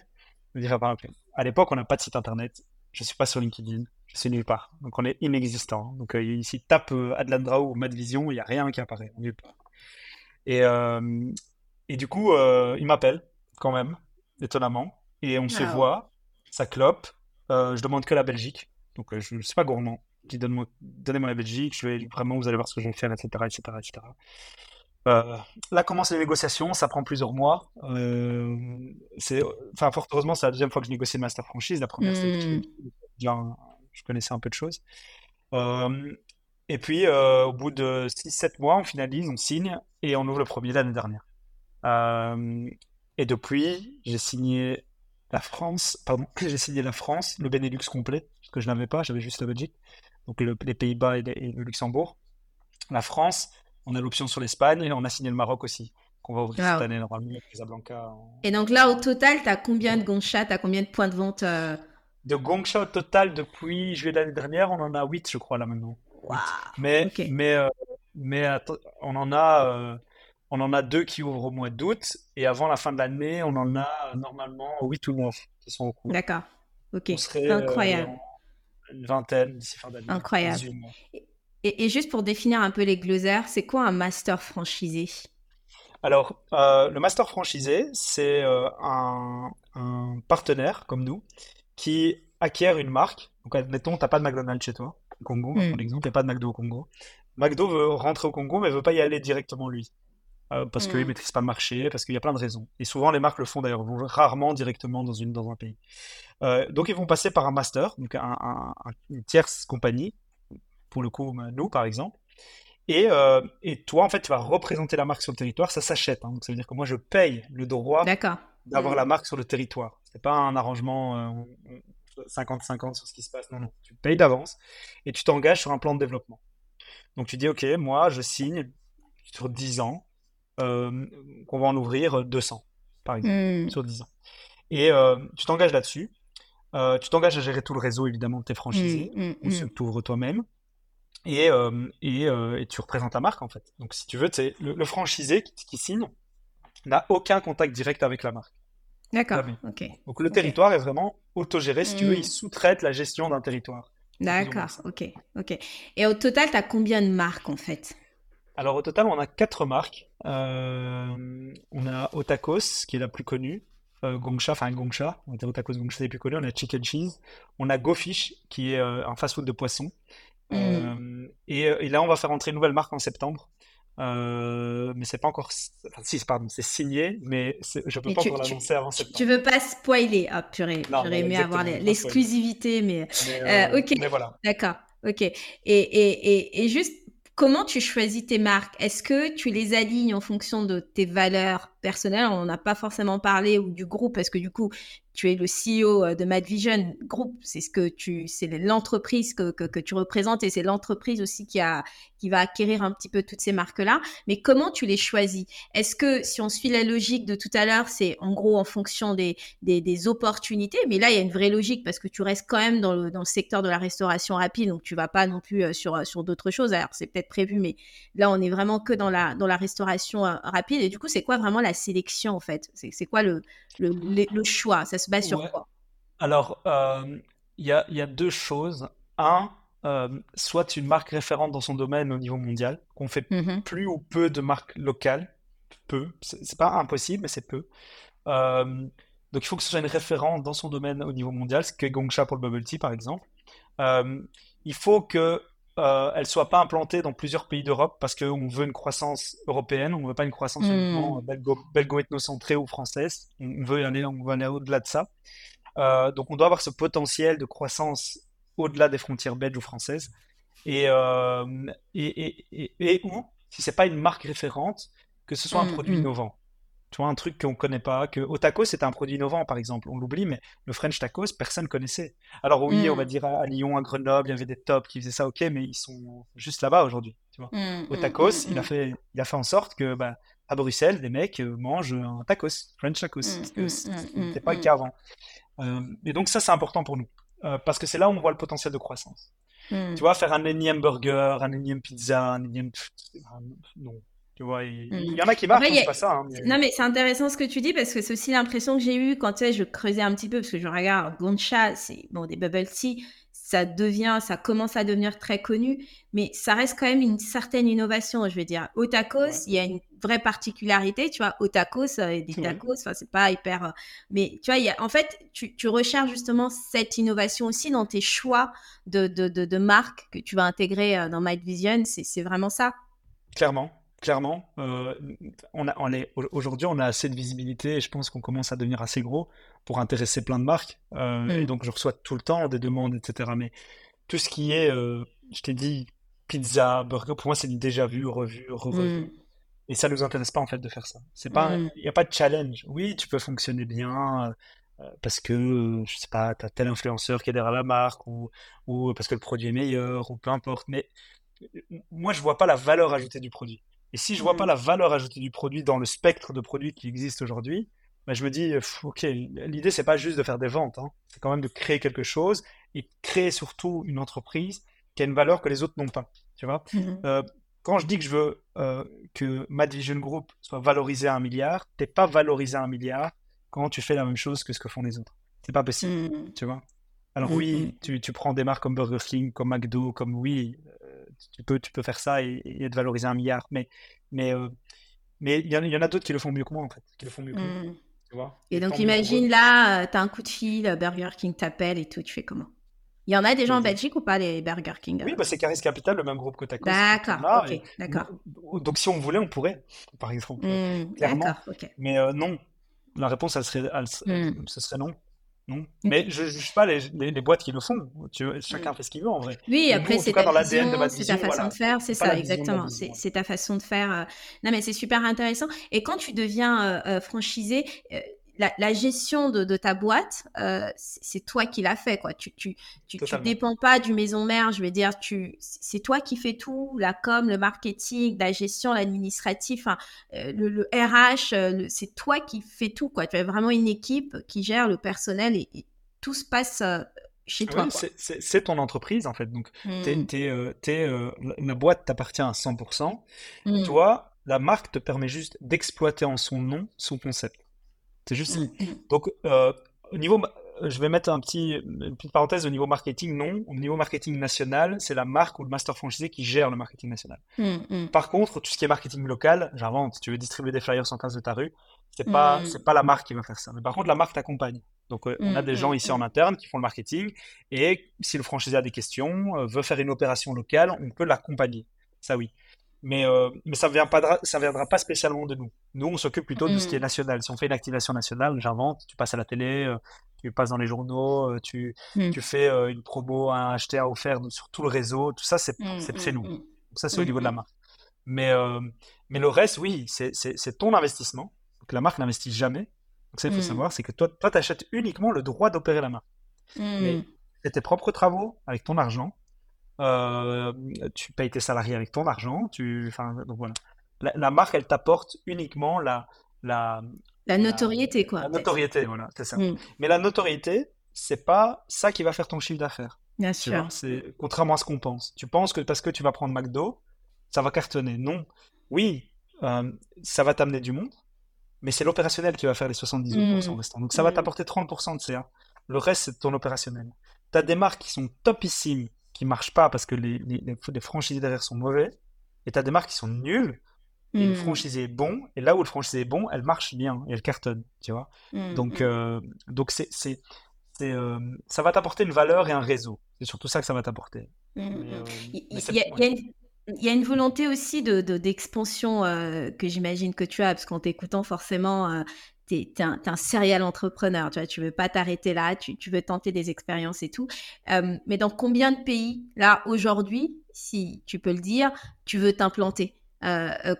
je me dis, va pas m'appeler. À l'époque, on n'a pas de site internet. Je suis pas sur LinkedIn. Je suis nulle part. Donc, on est inexistant. Donc, euh, ici, tape euh, Adlan Drao ou Madvision, il n'y a rien qui apparaît. Nulle part. Et, euh, et du coup, il m'appelle quand même, étonnamment. Et on se Ah ouais. voit, ça clope. Je demande que la Belgique. Donc, je ne suis pas gourmand. Je dis, donne-moi, donnez-moi la Belgique, je vais vraiment, vous allez voir ce que je vais faire, etc., etc., etc. Euh, là commencent les négociations, ça prend plusieurs mois. Euh, c'est, enfin, fort heureusement, c'est la deuxième fois que je négocie le master franchise. La première, c'était Hmm. déjà, je connaissais un peu de choses. Euh, et puis, au bout de 6-7 mois, on finalise, on signe et on ouvre le premier l'année dernière. Et depuis, j'ai signé la France, pardon, j'ai signé la France, le Benelux complet, parce que je n'avais pas, j'avais juste la Belgique, donc le- les Pays-Bas et le Luxembourg. La France, on a l'option sur l'Espagne et on a signé le Maroc aussi, qu'on va ouvrir Wow. cette année normalement avec Casablanca. en- Et donc là, au total, tu as combien de Gongcha? Tu as combien de points de vente? euh, De Gongsha au total, depuis juillet de l'année dernière, on en a 8, je crois, là maintenant. Mais, mais, euh, mais on en a, euh, on en a deux qui ouvrent au mois d'août, et avant la fin de l'année, on en a euh, normalement 8 ou 9 qui sont au cours. D'accord. Ok. Serait Incroyable. une vingtaine d'ici fin d'année. Incroyable. 18 mois. Et, et juste pour définir un peu les glossaires, c'est quoi un master franchisé? Alors, euh, le master franchisé, c'est euh, un, un partenaire comme nous qui acquiert une marque. Donc, admettons, t'as pas de McDonald's chez toi, au Congo, par exemple, il n'y a pas de McDo au Congo. McDo veut rentrer au Congo, mais veut pas y aller directement lui. Euh, parce qu'il Mm. maîtrise pas le marché, parce qu'il y a plein de raisons. Et souvent, les marques le font d'ailleurs, vont rarement directement dans, une, dans un pays. Euh, donc, ils vont passer par un master, donc un, un- un- une tierce compagnie, pour le coup, nous, par exemple. Et, euh, et toi, en fait, tu vas représenter la marque sur le territoire, ça s'achète. hein. Donc, ça veut dire que moi, je paye le droit d'avoir la marque sur le territoire. C'est pas un arrangement euh, on- on- 50-50 sur ce qui se passe. Non, non. Tu payes d'avance et tu t'engages sur un plan de développement. Donc, tu dis, OK, moi, je signe sur 10 ans euh, qu'on va en ouvrir 200, par exemple, Mm. sur 10 ans. Et euh, tu t'engages là-dessus. Euh, tu t'engages à gérer tout le réseau, évidemment, de tes franchisés Mm, mm, ou ceux que tu ouvres toi-même. Et, euh, et, euh, et tu représentes ta marque, en fait. Donc, si tu veux, le, le franchisé qui, qui signe n'a aucun contact direct avec la marque. D'accord. Ok. Donc, le territoire est vraiment autogéré. Si tu veux, Mm. il sous-traite la gestion d'un territoire. D'accord. Ok. Ok. Et au total, tu as combien de marques en fait? Alors, au total, on a quatre marques. Euh, on a Otakos, qui est la plus connue. Euh, Gongsha, enfin Gongsha. On dire Otakos, Gongsha, c'est plus connus. On a Chicken Cheese. On a GoFish, qui est euh, un fast-food de poisson. Mm. Euh, et, et là, on va faire entrer une nouvelle marque en septembre. Euh, mais c'est pas encore. Enfin, si, pardon, c'est signé, mais je peux Mais pas tu- encore l'annoncer avant Tu, septembre. tu veux pas spoiler? Ah, purée. J'aurais aimé avoir l'exclusivité, mais Mais, Euh, euh, ok. mais voilà. d'accord. Ok. Et, et, juste comment tu choisis tes marques? Est-ce que tu les alignes en fonction de tes valeurs personnelles? On n'a pas forcément parlé ou du groupe parce que du coup, tu es le CEO euh, de Mad Vision Group, c'est ce que tu, c'est l'entreprise que, que, tu représentes et c'est l'entreprise aussi qui a, qui va acquérir un petit peu toutes ces marques-là. Mais comment tu les choisis? Est-ce que si on suit la logique de tout à l'heure, c'est en gros en fonction des, des, opportunités, mais là il y a une vraie logique parce que tu restes quand même dans le, dans le secteur de la restauration rapide, donc tu vas pas non plus euh, sur, euh, sur d'autres choses. Alors c'est peut-être prévu, mais là on est vraiment que dans la, dans la restauration rapide. Et du coup, c'est quoi vraiment la sélection en fait? C'est quoi le, le, choix? Base sur quoi? Alors, euh, il y, a, y, a, deux choses. Un, euh, soit une marque référente dans son domaine au niveau mondial, qu'on fait mmh plus ou peu de marques locales. Peu. C'est pas impossible, mais c'est peu. Euh, donc il faut que ce soit une référence dans son domaine au niveau mondial, ce que Gongcha pour le bubble tea par exemple. il faut que euh, elle soit pas implantée dans plusieurs pays d'Europe parce qu'on veut une croissance européenne, on ne veut pas une croissance hmm. uniquement belgo-ethnocentrée ou française. On veut aller, on veut aller au-delà de ça. Euh, donc on doit avoir ce potentiel de croissance au-delà des frontières belges ou françaises. Et, euh, et, et, et, ou, si c'est pas une marque référente, que ce soit un hmm, produit hmm. innovant. Tu vois, un truc qu'on ne connaît pas, que au tacos, c'était un produit innovant, par exemple. On l'oublie, mais le French tacos, personne ne connaissait. Alors oui, on va mm. dire à, Lyon, à Grenoble, il y avait des tops qui faisaient ça, ok, mais ils sont juste là-bas aujourd'hui. Tu vois. Mm, au mm, il, a fait, il a fait en sorte que bah, à Bruxelles, des mecs euh, mangent un tacos, French tacos, n'était pas le cas avant. Euh, et donc ça, c'est important pour nous, euh, parce que c'est là où on voit le potentiel de croissance. Tu vois, faire un énième burger, un énième pizza, un énième... Non, tu vois, il, mm. y en a qui marchent, c'est pas ça. Hein, non, mais c'est intéressant ce que tu dis parce que c'est aussi l'impression que j'ai eue quand tu sais, je creusais un petit peu parce que je regarde Goncha, c'est bon, des bubble tea, ça devient, ça commence à devenir très connu, mais ça reste quand même une certaine innovation. Je veux dire, au tacos, il y a une vraie particularité, tu vois, au tacos, euh, des tacos, enfin, c'est pas hyper. Euh, mais tu vois, y a, en fait, tu, tu, recherches justement cette innovation aussi dans tes choix de, de, de, de marques que tu vas intégrer euh, dans Might Vision. C'est vraiment ça. Clairement, clairement. Euh, on a, on est, aujourd'hui, on a assez de visibilité et je pense qu'on commence à devenir assez gros pour intéresser plein de marques. Euh, et mm. donc, je reçois tout le temps des demandes, etc. Mais tout ce qui est, euh, je t'ai dit, pizza, burger, pour moi, c'est déjà vu, revu, revu. Mm. Et ça ne nous intéresse pas, en fait, de faire ça. C'est pas, mm. il n'y a pas de challenge. Oui, tu peux fonctionner bien. parce que, je sais pas, tu as tel influenceur qui est derrière la marque, ou, ou parce que le produit est meilleur, ou peu importe. Mais moi, je vois pas la valeur ajoutée du produit. Et si je vois pas mmh. la valeur ajoutée du produit dans le spectre de produits qui existent aujourd'hui, bah, je me dis, ok, l'idée c'est pas juste de faire des ventes, hein. c'est quand même de créer quelque chose et créer surtout une entreprise qui a une valeur que les autres n'ont pas. Tu vois mmh euh, quand je dis que je veux euh, que Mad Vision Group soit valorisé à un milliard, t'es pas valorisé à un milliard quand tu fais la même chose que ce que font les autres. C'est pas possible, mmh. tu vois. Alors oui, tu, tu, prends des marques comme Burger King, comme McDo, comme oui, tu peux, tu peux faire ça et, et te valoriser un milliard. Mais mais euh, mais il y, en a d'autres qui le font mieux que moi en fait, qui le font mieux que moi. Mmh. Tu vois et donc imagine là, euh, tu as un coup de fil, Burger King t'appelle et tout, tu fais comment? Il y en a des gens en Belgique ou pas, les Burger King Oui, bah c'est Caris Capital, le même groupe que Tacos. D'accord, ok, d'accord. Donc si on voulait, on pourrait, par exemple. Mmh, clairement. Mais euh, non, la réponse, elle serait, mmh. ce serait non. Non. Mais je ne juge pas les, les, boîtes qui le font. chacun fait ce qu'il veut en vrai. Oui, après, c'est ta, ta façon de faire, c'est ça, exactement. C'est ta façon de faire. Euh. Non, mais c'est super intéressant. Et quand tu deviens euh, euh, la, gestion de, ta boîte, euh, c'est toi qui l'as fait, quoi. Tu, tu, tu, dépends pas du maison mère, je veux dire, tu, c'est toi qui fais tout, la com, le marketing, la gestion, l'administratif, euh, le, RH, euh, c'est toi qui fais tout, quoi. Tu as vraiment une équipe qui gère le personnel et, tout se passe chez toi. c'est ton entreprise, en fait. Donc, mmh. la boîte t'appartient à 100%. Mmh. Toi, la marque te permet juste d'exploiter en son nom son concept. C'est juste. Mm. Donc, euh, au niveau, je vais mettre un petit, une petite parenthèse au niveau marketing. Non, au niveau marketing national, c'est la marque ou le master franchisé qui gère le marketing national. Mm, mm. Par contre, tout ce qui est marketing local, j'invente. Tu veux distribuer des flyers en 15 de ta rue, c'est pas, c'est pas la marque qui va faire ça. Mais par contre, la marque t'accompagne. Donc, euh, on a des gens ici en interne qui font le marketing. Et si le franchisé a des questions, euh, veut faire une opération locale, on peut l'accompagner. Ça, oui mais, euh, mais ça ne viendra, viendra pas spécialement de nous. Nous, on s'occupe plutôt de ce qui est mm. national. Si on fait une activation nationale, j'invente, tu passes à la télé, euh, tu passes dans les journaux, euh, tu, mm. tu fais une promo, un acheter, à offert sur tout le réseau, tout ça, c'est mm, nous. ça, c'est au niveau de la marque. Mais, mais le reste, oui, c'est ton investissement. Donc, la marque n'investit jamais. Donc, ça, il faut mm. savoir, c'est que toi, toi, tu achètes uniquement le droit d'opérer la marque. Mais c'est tes propres travaux avec ton argent. Euh, tu payes tes salariés avec ton argent. Tu, donc voilà. La, marque, elle t'apporte uniquement la, la, la notoriété, quoi. La notoriété, voilà, c'est ça. Mm. Mais la notoriété, c'est pas ça qui va faire ton chiffre d'affaires. Bien sûr. C'est contrairement à ce qu'on pense. Tu penses que parce que tu vas prendre McDo, ça va cartonner. Non. Oui, euh, ça va t'amener du monde, mais c'est l'opérationnel qui va faire les 78% mmh. restants. Donc ça va mmh. t'apporter 30% de CA. Le reste, c'est ton opérationnel. Tu as des marques qui sont topissimes, qui marchent pas parce que les, les, les franchisés derrière sont mauvais, et tu as des marques qui sont nulles, et le mmh. franchisé est bon, et là où le franchisé est bon, elle marche bien, et elle cartonne, tu vois. Donc, euh, donc c'est, c'est, euh, ça va t'apporter une valeur et un réseau. C'est surtout ça que ça va t'apporter. Il y a une volonté aussi de, d'expansion euh, que j'imagine que tu as, parce qu'en t'écoutant, forcément, euh, tu es, un, serial entrepreneur. Tu vois, tu veux pas t'arrêter là, tu, tu, veux tenter des expériences et tout. Euh, mais dans combien de pays, là, aujourd'hui, si tu peux le dire, tu veux t'implanter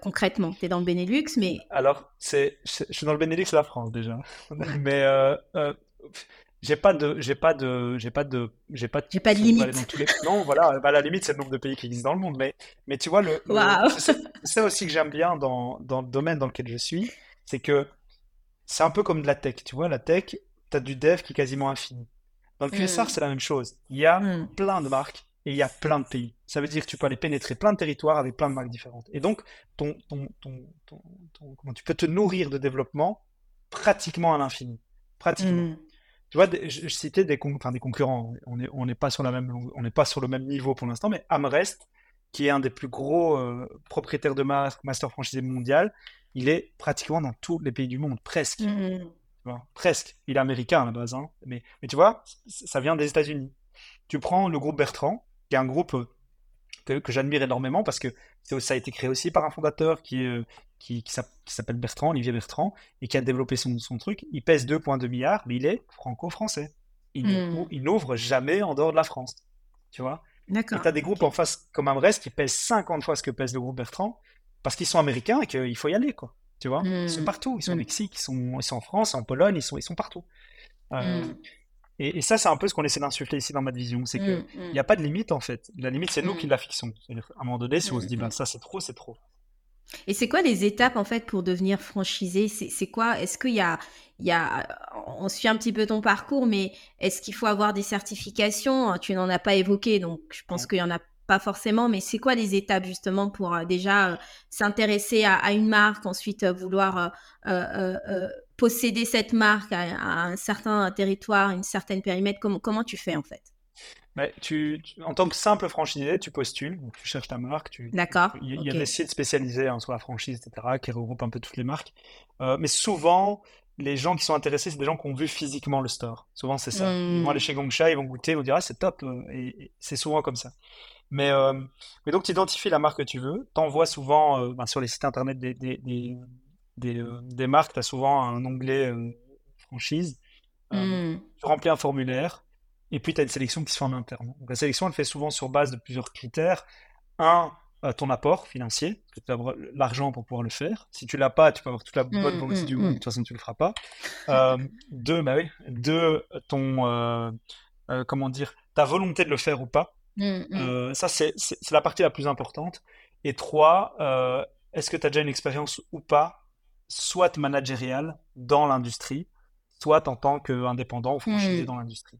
concrètement? Tu es dans le Benelux, mais. Alors, c'est, je suis dans le Benelux, la France déjà. mais j'ai pas de j'ai pas de j'ai pas de j'ai pas j'ai pas de limite non voilà bah, la limite c'est le nombre de pays qui existent dans le monde mais mais tu vois le, c'est ça aussi que j'aime bien dans, dans le domaine dans lequel je suis c'est que c'est un peu comme de la tech tu vois la tech tu as du dev qui est quasiment infini dans le QSR mm. c'est la même chose il y a mm. plein de marques et il y a plein de pays ça veut dire que tu peux aller pénétrer plein de territoires avec plein de marques différentes et donc ton ton, ton, ton, comment tu peux te nourrir de développement pratiquement à l'infini pratiquement mm. Tu vois, je, citais des, des concurrents. On n'est on pas sur la même, on n'est pas sur le même niveau pour l'instant, mais Amrest, qui est un des plus gros euh, propriétaires de marque, master franchisé mondial, il est pratiquement dans tous les pays du monde, presque. Mmh. presque. Il est américain à la base, hein. mais, mais tu vois, ça vient des États-Unis. Tu prends le groupe Bertrand, qui est un groupe euh, que, j'admire énormément parce que ça a été créé aussi par un fondateur qui, euh, qui, qui s'appelle Bertrand, Olivier Bertrand, et qui a développé son, son truc. Il pèse 2,2 milliards, mais il est franco-français. Il, hmm. il n'ouvre jamais en dehors de la France. Tu vois? D'accord. Et tu as des groupes en face comme Amrest qui pèsent 50 fois ce que pèse le groupe Bertrand, parce qu'ils sont américains et qu'il faut y aller, quoi. Tu vois? Ils sont hmm. partout. Ils sont au hmm. Mexique, ils sont, ils sont en France, en Pologne, ils sont, ils sont partout. Euh, et, ça, c'est un peu ce qu'on essaie d'insuffler ici dans ma vision. C'est qu'il n'y a pas de limite, en fait. La limite, c'est nous qui la fixons. À un moment donné, si on se dit, ben, ça, c'est trop, c'est trop. Et c'est quoi les étapes en fait pour devenir franchisé? C'est quoi? Est-ce qu'il y a, il y a, on suit un petit peu ton parcours, mais est-ce qu'il faut avoir des certifications? Tu n'en as pas évoqué, donc je pense qu'il y en a pas forcément. Mais c'est quoi les étapes justement pour euh, déjà euh, s'intéresser à, une marque, ensuite euh, vouloir posséder cette marque à, un certain territoire, une certaine périmètre? Comment, comment tu fais en fait? Tu, en tant que simple franchisé, tu postules, tu cherches ta marque. Tu, D'accord. Il y, a des sites spécialisés hein, sur la franchise, etc., qui regroupent un peu toutes les marques. Mais souvent, les gens qui sont intéressés, c'est des gens qui ont vu physiquement le store. Souvent, c'est ça. Ils vont aller chez Gongsha, ils vont goûter, ils vont dire ah, c'est top. Et, c'est souvent comme ça. Mais, euh, mais donc, tu identifies la marque que tu veux. Tu envoies souvent ben, sur les sites internet des, des, des, des, des marques, tu as souvent un onglet franchise. Hmm. Tu remplis un formulaire et puis tu as une sélection qui se fait en interne. Donc la sélection, elle fait souvent sur base de plusieurs critères. Un, euh, ton apport financier, que tu as l'argent pour pouvoir le faire. Si tu l'as pas, tu peux avoir toute la bonne mmh, volonté mmh, du monde, de toute façon tu le feras pas. Euh, deux, bah oui, deux, ton, euh, comment dire, ta volonté de le faire ou pas. Ça, c'est la partie la plus importante. Et trois, est-ce que tu as déjà une expérience ou pas, soit managériale dans l'industrie, soit en tant qu'indépendant ou franchisé dans l'industrie?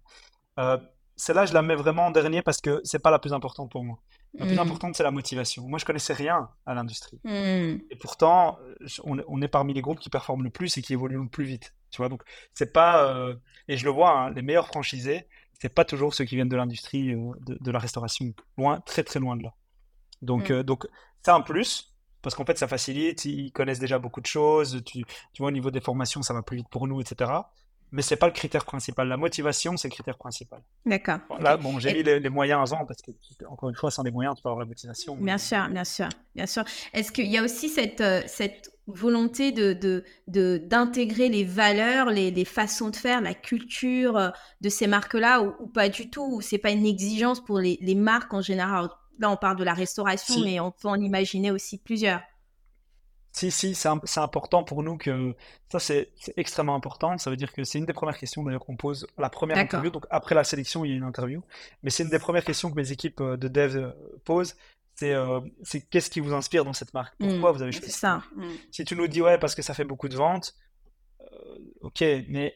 Euh, celle-là, je la mets vraiment en dernier parce que c'est pas la plus importante pour moi. La plus mm. importante, c'est la motivation. Moi, je connaissais rien à l'industrie. Mm. Et pourtant, on, est parmi les groupes qui performent le plus et qui évoluent le plus vite. Tu vois, donc c'est pas. Euh, et je le vois, hein, les meilleurs franchisés, c'est pas toujours ceux qui viennent de l'industrie euh, de, la restauration. Loin, très très loin de là. Donc, mm. donc c'est un plus parce qu'en fait, ça facilite. Ils connaissent déjà beaucoup de choses. Tu, tu vois, au niveau des formations, ça va plus vite pour nous, etc mais c'est pas le critère principal. La motivation, c'est le critère principal. D'accord. là, bon, j'ai mis les, moyens avant parce que, encore une fois, sans les moyens, tu peux avoir la motivation. Bien sûr, bien sûr, bien sûr. Est-ce qu'il y a aussi cette, euh, cette volonté de, de, d'intégrer les valeurs, les, les, façons de faire, la culture euh, de ces marques-là ou, pas du tout? Ou c'est pas une exigence pour les, les marques en général? Là, on parle de la restauration, mais on peut en imaginer aussi plusieurs. Si, si, c'est important pour nous que ça, c'est extrêmement important. Ça veut dire que c'est une des premières questions d'ailleurs qu'on pose à la première interview. Donc après la sélection, il y a une interview. Mais c'est une des premières questions que mes équipes euh, de dev euh, posent. C'est euh, qu'est-ce qui vous inspire dans cette marque? Pourquoi mmh, vous avez choisi ça mmh. Si tu nous dis ouais, parce que ça fait beaucoup de ventes, ok, mais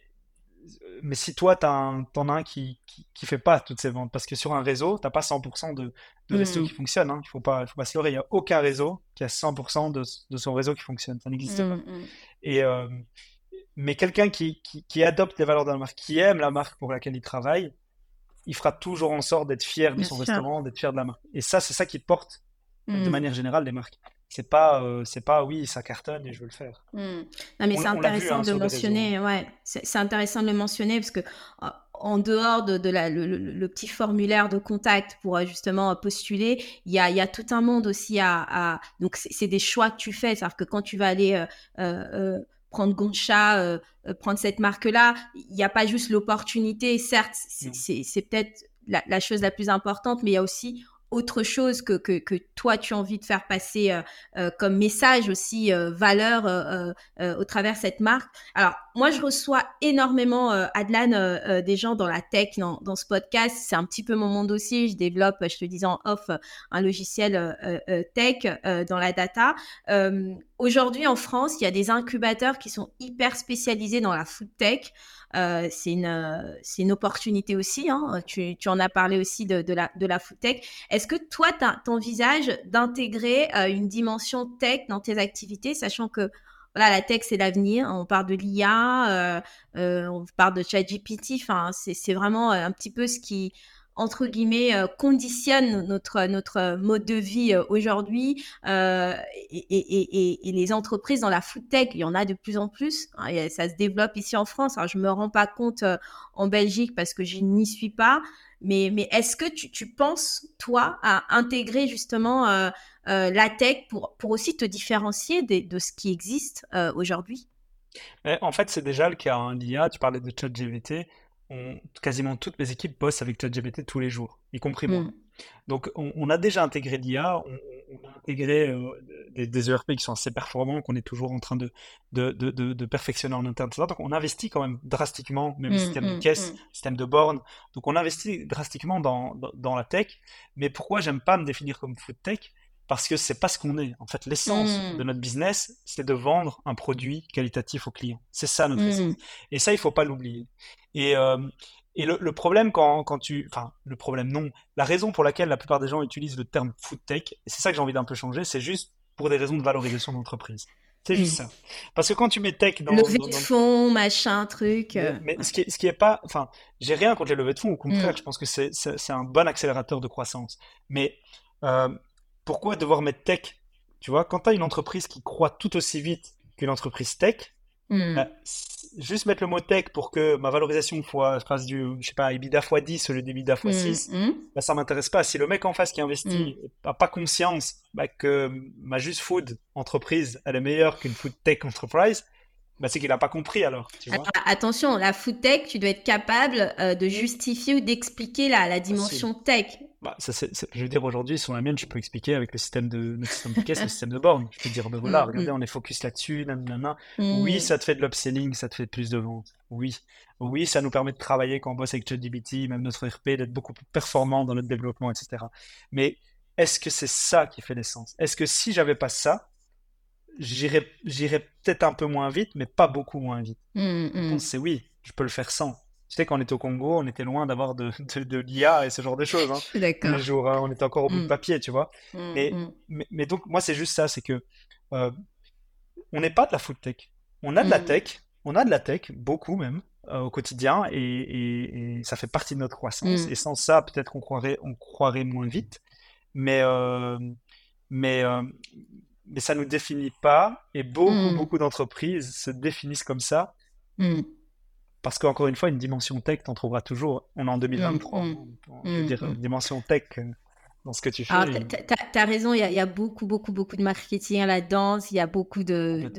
mais si toi, tu en as un qui, qui, fait pas toutes ces ventes, parce que sur un réseau, tu n'as pas 100% de, de réseaux mmh. qui fonctionnent. Hein. Il faut pas, faut pas se leurrer. Il n'y a aucun réseau qui a 100% de, de, son réseau qui fonctionne. Ça n'existe pas. Mmh, mmh. Et, euh, mais quelqu'un qui, qui, qui, adopte les valeurs de la marque, qui aime la marque pour laquelle il travaille, il fera toujours en sorte d'être fier de son restaurant, d'être fier de la marque. Et ça, c'est ça qui porte de manière générale les marques c'est pas euh, c'est pas oui ça cartonne et je veux le faire. Mmh. non mais c'est intéressant hein, de mentionner ouais. C'est intéressant de le mentionner parce que euh, en dehors de, la, le, petit formulaire de contact pour euh, justement postuler, il y a, y a, tout un monde aussi à, donc c'est des choix que tu fais, c'est-à-dire que quand tu vas aller prendre Goncha, prendre cette marque-là, il n'y a pas juste l'opportunité, certes, c'est peut-être la, la, chose la plus importante, mais il y a aussi autre chose que, que, que, toi tu as envie de faire passer euh, euh, comme message aussi euh, valeur au travers cette marque? Alors moi je reçois énormément Adlan des gens dans la tech dans, dans ce podcast. C'est un petit peu mon monde aussi. Je développe, je te disais en off, un logiciel tech dans la data. Aujourd'hui en France, il y a des incubateurs qui sont hyper spécialisés dans la food tech. Euh, c'est une, euh, une opportunité aussi. Hein. Tu, tu, en as parlé aussi de, de la, de la food tech. Est-ce que toi, tu envisages d'intégrer euh, une dimension tech dans tes activités, sachant que voilà, la tech, c'est l'avenir. On parle de l'IA, on parle de ChatGPT. Enfin, c'est vraiment un petit peu ce qui entre guillemets, euh, conditionne notre, notre mode de vie euh, aujourd'hui. Euh, et, les entreprises dans la food tech, il y en a de plus en plus. Hein, ça se développe ici en France. Alors, je me rends pas compte en Belgique parce que je n'y suis pas. Mais, est-ce que tu, penses, toi, à intégrer justement la tech pour, pour aussi te différencier de, de ce qui existe aujourd'hui? En fait, c'est déjà le cas. Hein. L'IA, tu parlais de ChatGPT quasiment toutes mes équipes bossent avec ChatGPT tous les jours, y compris moi. Mm. Donc on, a déjà intégré l'IA, on, a intégré euh, des, ERP qui sont assez performants, qu'on est toujours en train de, de, de, de perfectionner en interne. Donc on investit quand même drastiquement, même le mm, système de mm, caisse, système de borne. Donc on investit drastiquement dans, dans, dans la tech. Mais pourquoi j'aime pas me définir comme food tech? Parce que c'est pas ce qu'on est. En fait, l'essence mmh. de notre business, c'est de vendre un produit qualitatif aux clients. C'est ça notre essence. Mmh. Et ça, il faut pas l'oublier. Et, euh, et le, problème quand, quand tu... Enfin, le problème, non. La raison pour laquelle la plupart des gens utilisent le terme food tech, et c'est ça que j'ai envie d'un peu changer, c'est juste pour des raisons de valorisation d'entreprise. C'est juste mmh. ça. Parce que quand tu mets tech dans... Levée de fonds, machin, truc... Mais, euh, ce, qui est, ce qui est pas... Enfin, j'ai rien contre les levées de fonds, au contraire, je pense que c'est un bon accélérateur de croissance. Mais... Euh, pourquoi devoir mettre tech? Tu vois, quand tu as une entreprise qui croît tout aussi vite qu'une entreprise tech, hmm. bah, juste mettre le mot tech pour que ma valorisation fois, fasse du, je sais pas, EBITDA x 10 au lieu d'EBITDA x 6, mm. mm. bah, ça m'intéresse pas. Si le mec en face qui investit n'a hmm. pas conscience bah, que ma juste food entreprise, elle est meilleure qu'une food tech enterprise, bah, c'est qu'il n'a pas compris alors. Attention, la food tech, tu dois être capable euh, de justifier ou d'expliquer la, la dimension tech. Bah, ça, je veux dire, aujourd'hui, sur la mienne, je peux expliquer avec le système de, le système de caisse, le système de borne. Je peux dire, ben voilà, mm, regardez, mm. on est focus là-dessus, nanana. Oui, mm. ça te fait de l'upselling, ça te fait plus de ventes. Oui. Oui, ça nous permet de travailler quand on bosse avec ChatGPT, même notre RP, d'être beaucoup plus performant dans notre développement, etc. Mais est-ce que c'est ça qui fait l'essence? Est-ce que si j'avais pas ça, j'irais peut-être un peu moins vite, mais pas beaucoup moins vite c'est oui, je peux le faire sans. Tu sais, quand on était au Congo, on était loin d'avoir de, de, l'IA et ce genre de choses. Hein. D'accord. jour, hein, on était encore au bout de mm. papier, tu vois. Mm, mm. mais, mais, donc, moi, c'est juste ça, c'est que euh, on n'est pas de la food tech. On a de la tech, on a de la tech, beaucoup même, euh, au quotidien, et, et, ça fait partie de notre croissance. Et sans ça, peut-être qu'on croirait, on croirait moins vite. Mais, euh, mais, mais ça ne nous définit pas, et beaucoup, beaucoup d'entreprises se définissent comme ça. Parce qu'encore une fois, une dimension tech, t'en trouveras toujours. On est en 2023. Mmh, mmh. dire, une dimension tech, euh, dans ce que tu fais. Tu as, raison, il y, a beaucoup, beaucoup, beaucoup de marketing à la danse, il y a beaucoup de,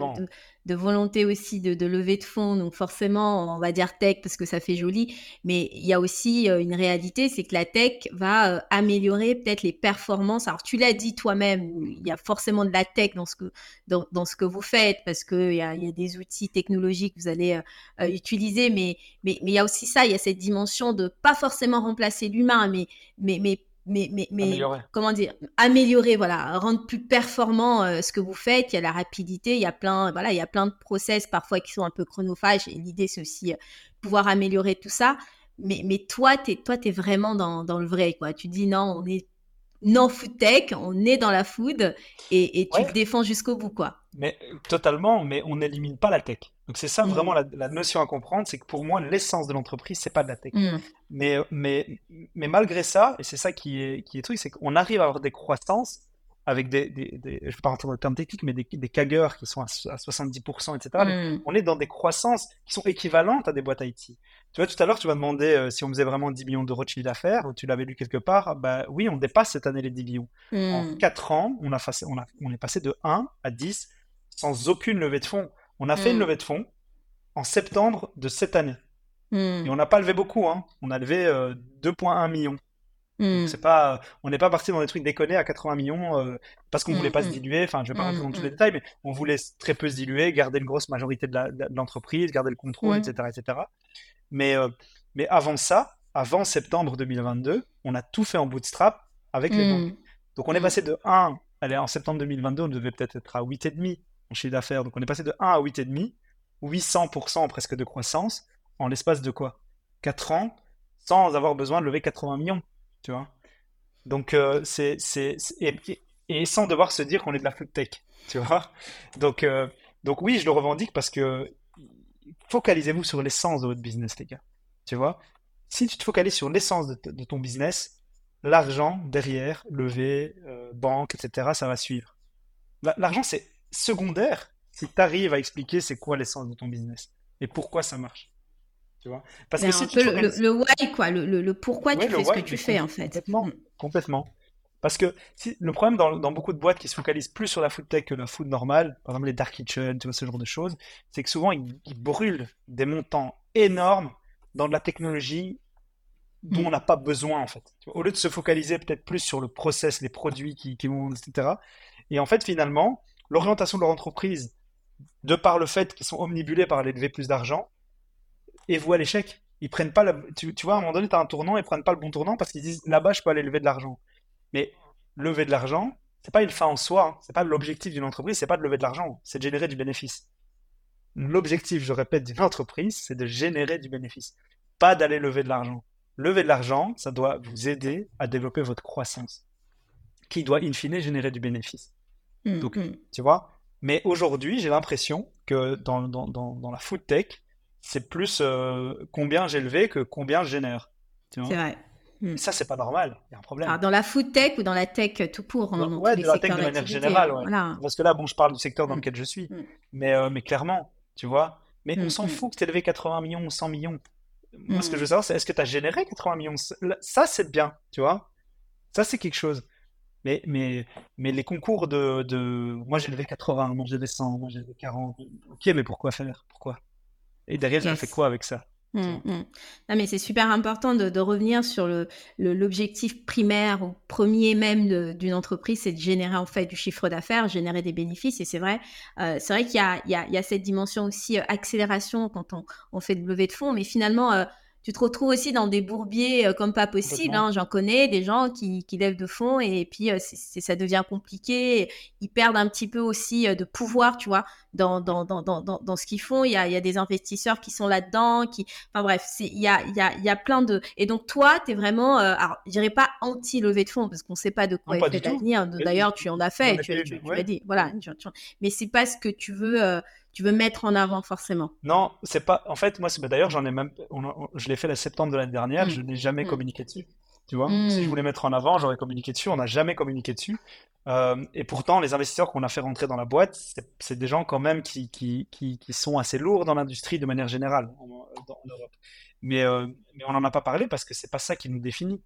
de, volonté aussi de, de, lever de fonds. Donc forcément, on va dire tech parce que ça fait joli, mais il y a aussi euh, une réalité, c'est que la tech va euh, améliorer peut-être les performances. Alors tu l'as dit toi-même, il y a forcément de la tech dans ce que, dans, dans ce que vous faites parce qu'il y a, y a des outils technologiques que vous allez euh, utiliser, mais, mais, mais il y a aussi ça, il y a cette dimension de pas forcément remplacer l'humain, mais, mais, mais mais, mais, mais comment dire, améliorer, voilà, rendre plus performant euh, ce que vous faites. Il y a la rapidité, il y a plein, voilà, il y a plein de process parfois qui sont un peu chronophages. Et l'idée, c'est aussi euh, pouvoir améliorer tout ça. Mais, mais toi, tu es, toi, es vraiment dans, dans, le vrai, quoi. Tu dis non, on est non food tech, on est dans la food et, et tu te défends jusqu'au bout, quoi. Mais totalement, mais on n'élimine pas la tech. Donc c'est ça mm. vraiment la, notion à comprendre, c'est que pour moi l'essence de l'entreprise c'est pas de la tech. Mm. Mais, mais, mais malgré ça, et c'est ça qui est, qui est truc, c'est qu'on arrive à avoir des croissances avec des, des, des je vais pas rentrer dans le terme technique, mais des, des qui sont à, 70%, etc. Mm. On est dans des croissances qui sont équivalentes à des boîtes IT. Tu vois, tout à l'heure, tu m'as demandé euh, si on faisait vraiment 10 millions d'euros de chiffre d'affaires, tu l'avais lu quelque part. Bah oui, on dépasse cette année les 10 millions. En 4 ans, on, a, on, a, on est passé de 1 à 10 sans aucune levée de fonds. On a fait une hmm. levée de fonds en septembre de cette année. Hmm. Et on n'a pas levé beaucoup. Hein. On a levé 2,1 euh, millions. Hmm. C'est pas, on n'est pas parti dans des trucs déconnés à 80 millions euh, parce qu'on voulait pas se diluer. Enfin, je vais pas rentrer dans tous les détails, mais on voulait très peu se diluer, garder une grosse majorité de l'entreprise, garder le contrôle, etc., etc. Mais, euh, mais avant ça, avant septembre 2022, on a tout fait en bootstrap avec les banques. Donc on est passé de 1, allez, en septembre 2022, on devait peut-être être à 8,5 chiffre d'affaires. Donc on est passé de 1 à 8,5, 800% presque de croissance, en l'espace de quoi? 4 ans, sans avoir besoin de lever 80 millions, tu vois? Donc euh, c'est... Et, sans devoir se dire qu'on est de la food tech, tu vois? Donc, euh, donc oui, je le revendique parce que focalisez-vous sur l'essence de votre business, les gars. Tu vois? Si tu te focalises sur l'essence de, ton business, l'argent derrière, levé, euh, banque, etc., ça va suivre. L'argent, c'est secondaire si tu arrives à expliquer c'est quoi l'essence de ton business et pourquoi ça marche. Tu vois? Parce que si tu le, why, quoi, le, pourquoi tu fais ce que tu fais, en fait. Complètement. Mm. complètement. Parce que si, le problème dans, dans, beaucoup de boîtes qui se focalisent plus sur la food tech que la food normale, par exemple les dark kitchen, tu vois, ce genre de choses, c'est que souvent ils, brûlent des montants énormes dans de la technologie dont mm. on n'a pas besoin en fait. Au lieu de se focaliser peut-être plus sur le process, les produits qui, qui vont, etc. Et en fait, finalement, l'orientation de leur entreprise, de par le fait qu'ils sont omnibulés par les lever plus d'argent, et à l'échec. Ils prennent pas tu, vois, à un moment donné, tu as un tournant, ils prennent pas le bon tournant parce qu'ils disent là-bas, je peux aller lever de l'argent. Mais lever de l'argent, c'est pas une fin en soi, c'est pas l'objectif d'une entreprise, c'est pas de lever de l'argent, c'est de générer du bénéfice. L'objectif, je répète, d'une entreprise, c'est de générer du bénéfice, pas d'aller lever de l'argent. Lever de l'argent, ça doit vous aider à développer votre croissance, qui doit in fine générer du bénéfice. Mm, Donc, mm. tu vois. Mais aujourd'hui, j'ai l'impression que dans, dans, dans, la food tech, c'est plus euh, combien j'ai levé que combien je génère. C'est vrai. Mm. Ça, c'est pas normal. Il y a un problème. dans la food tech ou dans la tech tout court hein, Ouais, de la tech de manière générale. Parce que là, bon, je parle du secteur dans lequel je suis. Mais, euh, mais clairement, tu vois. Mais on s'en fout que tu levé 80 millions ou 100 millions. Moi, ce que je veux savoir, c'est est-ce que tu as généré 80 millions? Ça, c'est bien, tu vois. Ça, c'est quelque chose. Mais, mais, mais les concours de, de... Moi, j'ai levé 80, moi, j'ai levé 100, moi, j'ai levé 40. Ok, mais pourquoi faire? Pourquoi? Et derrière, yes. fait quoi avec ça? Mmh, mmh. Non, mais c'est super important de, de revenir sur l'objectif le, primaire ou premier même d'une entreprise, c'est de générer en fait du chiffre d'affaires, générer des bénéfices. Et c'est vrai, euh, c'est vrai qu'il y, y, y a, cette dimension aussi euh, accélération quand on, on, fait de levée de fonds, mais finalement, euh, tu te retrouves aussi dans des bourbiers euh, comme pas possible. Hein. J'en connais des gens qui, qui, lèvent de fonds et puis euh, ça devient compliqué. Ils perdent un petit peu aussi euh, de pouvoir, tu vois, dans, dans, dans, dans, dans ce qu'ils font. Il y, a, il y a des investisseurs qui sont là-dedans. Qui... Enfin bref, il y a, il y, a, il y a plein de... Et donc toi, tu es vraiment, alors je dirais pas anti-levée de fonds parce qu'on ne sait pas de quoi est fait l'avenir. D'ailleurs, tu en as fait, tu, tu, tu, dit. Voilà, mais c'est pas ce que tu veux tu veux mettre en avant forcément. Non, c'est pas. En fait, moi, d'ailleurs, j'en ai même. je l'ai fait le septembre de l'année dernière. Mm. Je n'ai jamais mm. communiqué dessus. Tu vois, mm. si je voulais mettre en avant, j'aurais communiqué dessus. On n'a jamais communiqué dessus. Euh, et pourtant, les investisseurs qu'on a fait rentrer dans la boîte, c'est des gens quand même qui, qui, qui, qui sont assez lourds dans l'industrie de manière générale en, Europe. Mais, euh, mais on n'en a pas parlé parce que c'est pas ça qui nous définit.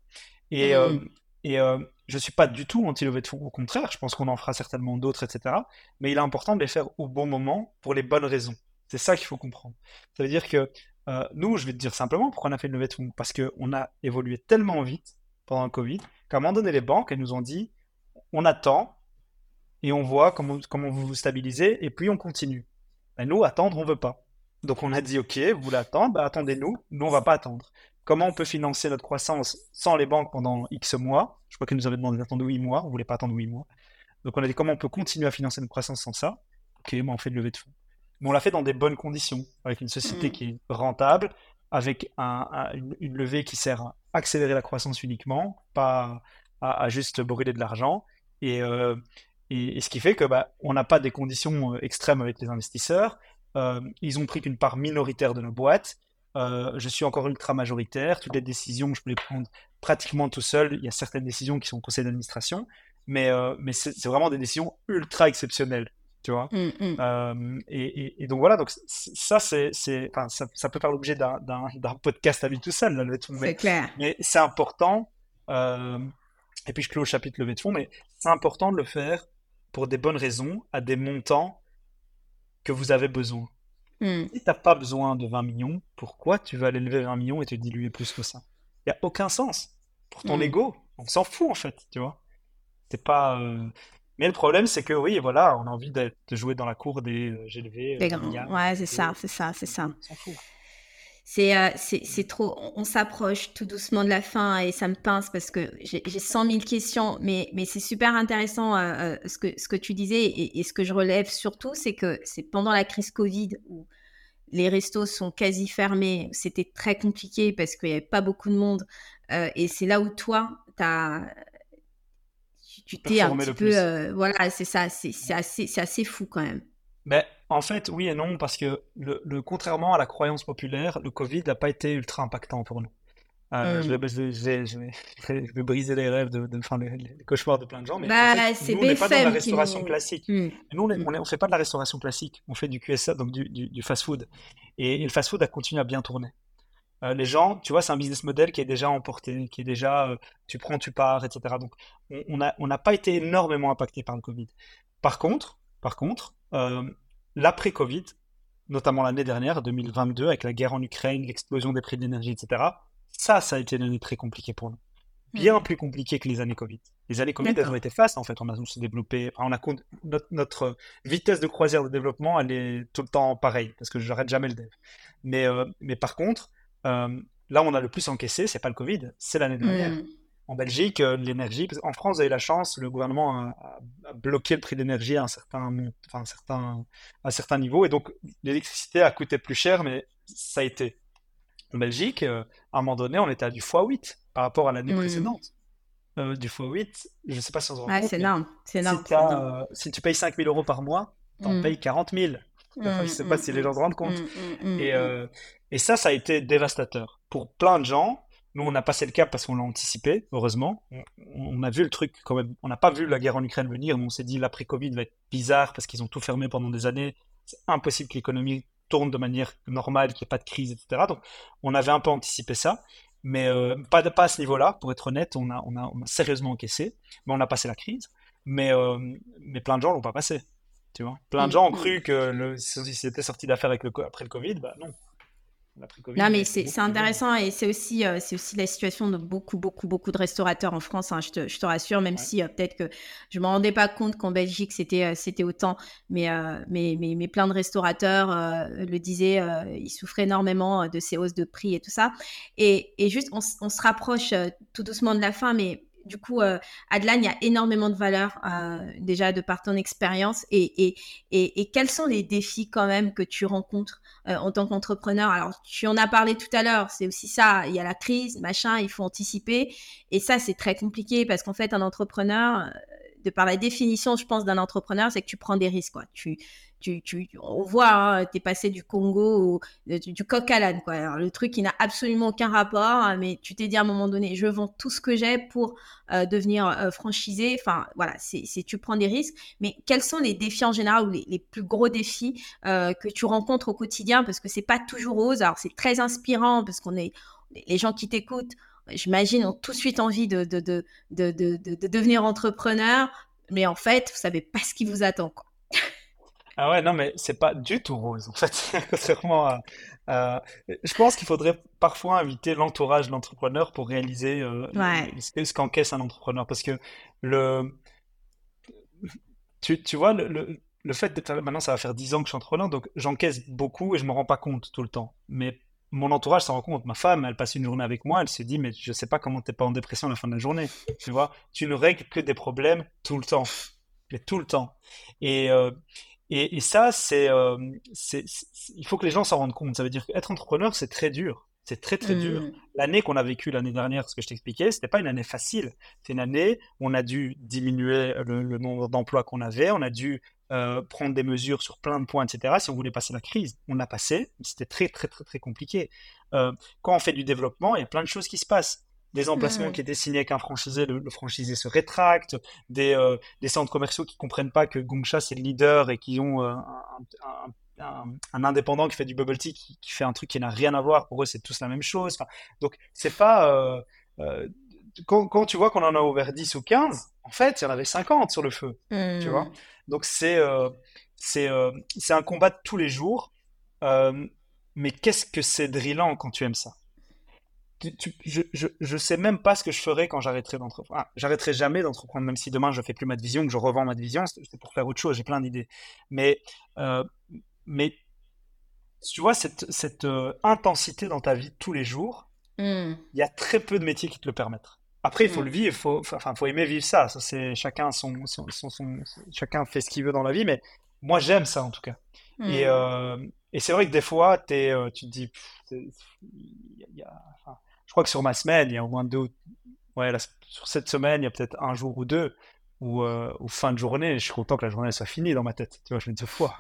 Et, euh, et, je suis pas du tout anti-levée de fonds. Au contraire, je pense qu'on en fera certainement d'autres, etc. Mais il est important de les faire au bon moment pour les bonnes raisons. C'est ça qu'il faut comprendre. Ça veut dire que euh, nous, je vais te dire simplement pourquoi on a fait une levée de fonds. Parce qu'on a évolué tellement vite pendant le Covid qu'à un moment donné, les banques, elles nous ont dit on attend et on voit comment, vous vous stabilisez et puis on continue. Ben, nous, attendre, on veut pas. Donc on a dit ok, vous voulez attendre, ben, attendez-nous, nous on va pas attendre. Comment on peut financer notre croissance sans les banques pendant X mois? Je crois qu'ils nous avaient demandé d'attendre 8 mois, on voulait pas attendre 8 mois. Donc on a dit comment on peut continuer à financer notre croissance sans ça? Ok, ben, on fait une levée de fonds. Mais on l'a fait dans des bonnes conditions, avec une société mm. qui est rentable, avec une, levée qui sert à accélérer la croissance uniquement, pas à, juste brûler de l'argent. Euh, et, et, ce qui fait que bah, on n'a pas des conditions euh, extrêmes avec les investisseurs. Euh, ils ont pris qu'une part minoritaire de nos boîtes. Je suis encore ultra majoritaire. Toutes les décisions, je peux les prendre pratiquement tout seul. Il y a certaines décisions qui sont au conseil d'administration, mais, mais c'est vraiment des décisions ultra exceptionnelles tu vois. Mmh, mmh. et, donc voilà, donc ça, c'est, ça, ça, peut faire l'objet d'un, podcast à lui tout seul, la C'est clair. Mais c'est important, et puis je clôt au chapitre levée de fonds, mais c'est important de le faire pour des bonnes raisons, à des montants que vous avez besoin. Mmh. Si tu n'as pas besoin de 20 millions, pourquoi tu vas aller lever 20 millions et te diluer plus que ça? Il n'y a aucun sens. Pour ton ego, on s'en fout en fait, tu vois. C'est pas. Mais le problème, c'est que oui, voilà, on a envie de jouer dans la cour des euh, GLV. Des grands. ouais, c'est ça, c'est ça, c'est ça. C'est euh, c'est trop. On s'approche tout doucement de la fin et ça me pince parce que j'ai 100 000 questions, mais, mais c'est super intéressant euh, ce, que, ce que tu disais et, ce que je relève surtout, c'est que c'est pendant la crise Covid où les restos sont quasi fermés, c'était très compliqué parce qu'il n'y avait pas beaucoup de monde et c'est là où toi, tu as tu t'es un petit peu. Euh, voilà, c'est ça, c'est assez, assez fou quand même. Mais en fait, oui et non, parce que le, contrairement à la croyance populaire, le Covid n'a pas été ultra impactant pour nous. Euh, je, vais, briser les rêves, de, de les, cauchemars de plein de gens, mais bah, nous, on n'est pas dans la restauration classique. Hmm. Nous, on ne fait pas de la restauration classique, on fait du QSA, donc du, du, fast-food. et, le fast-food a continué à bien tourner. Euh, les gens, tu vois, c'est un business model qui est déjà emporté, qui est déjà euh, tu prends, tu pars, etc. Donc, on n'a on pas été énormément impacté par le Covid. Par contre, par contre, euh, l'après-Covid, notamment l'année dernière, 2022, avec la guerre en Ukraine, l'explosion des prix de l'énergie, etc., ça, ça a été une année très compliquée pour nous. Bien plus compliquée que les années Covid. Les années Covid, elles ont été fastes, en fait. On a se développé, on a notre, notre, vitesse de croisière de développement, elle est tout le temps pareille, parce que je n'arrête jamais le dev. Mais, mais par contre, euh, là, on a le plus encaissé, c'est pas le Covid, c'est l'année dernière. Mm. En Belgique, euh, l'énergie, en France, vous avez la chance, le gouvernement a, bloqué le prix de l'énergie à un certain, enfin, un certain, à un certain niveau, et donc l'électricité a coûté plus cher, mais ça a été. En Belgique, euh, à un moment donné, on était à du x8 par rapport à l'année mm. précédente. du x8, je ne sais pas si on se rend compte. C'est énorme. Si, tu payes 5 000 euros par mois, tu en mm. payes 40 000. je ne sais pas si les gens se rendent compte. et, et ça, ça a été dévastateur. Pour plein de gens, nous, on a passé le cap parce qu'on l'a anticipé, heureusement. On, a vu le truc quand même. On n'a pas vu la guerre en Ukraine venir, mais on s'est dit l'après-Covid va être bizarre parce qu'ils ont tout fermé pendant des années. C'est impossible que l'économie tourne de manière normale, qu'il n'y ait pas de crise, etc. Donc, on avait un peu anticipé ça, mais euh, pas, pas à ce niveau-là. Pour être honnête, on a, on, a, sérieusement encaissé, mais on a passé la crise. Mais, euh, mais plein de gens l'ont pas passé. Tu vois Plein de gens ont cru que le, si c'était sorti d'affaire après le Covid, bah non non, mais c'est intéressant et c'est aussi, euh, c'est aussi la situation de beaucoup, beaucoup, beaucoup de restaurateurs en France, hein, je, te, je, te, rassure, même si euh, peut-être que je ne me rendais pas compte qu'en Belgique c'était euh, c'était autant, mais, mais, mais, mais, plein de restaurateurs le disaient, ils souffraient énormément de ces hausses de prix et tout ça. Et, et juste, on, on se rapproche tout doucement de la fin, mais du coup, euh, il y a énormément de valeur euh, déjà de par ton expérience. Et, et, et, quels sont les défis quand même que tu rencontres euh, en tant qu'entrepreneur? Alors, tu en as parlé tout à l'heure, c'est aussi ça, il y a la crise, machin, il faut anticiper. Et ça, c'est très compliqué parce qu'en fait, un entrepreneur, de par la définition, je pense, d'un entrepreneur, c'est que tu prends des risques. Quoi. Tu, tu, tu, on voit, hein, tu es passé du Congo, du, coq à l'âne. Quoi. le truc qui n'a absolument aucun rapport, hein, mais tu t'es dit à un moment donné, je vends tout ce que j'ai pour euh, devenir euh, franchisé. Enfin, voilà, c'est, tu prends des risques. Mais quels sont les défis en général ou les, plus gros défis euh, que tu rencontres au quotidien? Parce que c'est pas toujours rose. Alors, c'est très inspirant parce qu'on est, les gens qui t'écoutent, j'imagine, ont tout de suite envie de, de, de, de, de devenir entrepreneur, mais en fait, vous savez pas ce qui vous attend. Quoi. Ah ouais, non, mais c'est pas du tout rose, en fait. Vraiment. Euh, je pense qu'il faudrait parfois inviter l'entourage de l'entrepreneur pour réaliser euh, ce qu'encaisse un entrepreneur. Parce que le. Tu, tu vois, le, le, fait d'être. Maintenant, ça va faire 10 ans que je suis entrepreneur, donc j'encaisse beaucoup et je me rends pas compte tout le temps. Mais mon entourage s'en rend compte. Ma femme, elle passe une journée avec moi, elle se dit, mais je sais pas comment t'es pas en dépression à la fin de la journée. Tu vois, tu ne règles que des problèmes tout le temps. Mais tout le temps. Et, euh, et, et ça, euh, c'est, il faut que les gens s'en rendent compte. Ça veut dire qu'être entrepreneur, c'est très dur. C'est très très dur. Mmh. L'année qu'on a vécue l'année dernière, ce que je t'expliquais, c'était pas une année facile. C'est une année où on a dû diminuer le, nombre d'emplois qu'on avait, on a dû euh, prendre des mesures sur plein de points, etc. Si on voulait passer la crise, on l'a passé. C'était très très très très compliqué. Euh, quand on fait du développement, il y a plein de choses qui se passent des emplacements qui étaient signés avec un franchisé, le, franchisé se rétracte, des, euh, des, centres commerciaux qui comprennent pas que Gongsha c'est le leader et qui ont euh, un, un, indépendant qui fait du bubble tea qui, fait un truc qui n'a rien à voir. Pour eux, c'est tous la même chose. Enfin, donc, c'est pas. Euh, quand, quand, tu vois qu'on en a ouvert 10 ou 15, en fait, il y en avait 50 sur le feu. Tu vois mmh. Donc, c'est c'est c'est un combat de tous les jours. mais qu'est-ce que c'est drillant quand tu aimes ça? Je, je, je, sais même pas ce que je ferais quand j'arrêterai d'entreprendre. Ah, j'arrêterai jamais d'entreprendre, même si demain je fais plus ma division, que je revends ma division, c'est pour faire autre chose, j'ai plein d'idées. Mais, euh, mais tu vois, cette, cette euh, intensité dans ta vie tous les jours, hmm. il y a très peu de métiers qui te le permettent. Après, il faut hmm. le vivre, il faut, enfin, faut aimer vivre ça. ça c'est chacun son, son, son, chacun fait ce qu'il veut dans la vie, mais moi j'aime ça en tout cas. Et, hmm. euh, et c'est vrai que des fois, es, tu te dis, il y a, crois que sur ma semaine, il y a au moins deux. Ouais, sur cette semaine, il y a peut-être un jour ou deux ou euh, fin de journée, je suis content que la journée soit finie dans ma tête. Tu vois, je me dis, fois,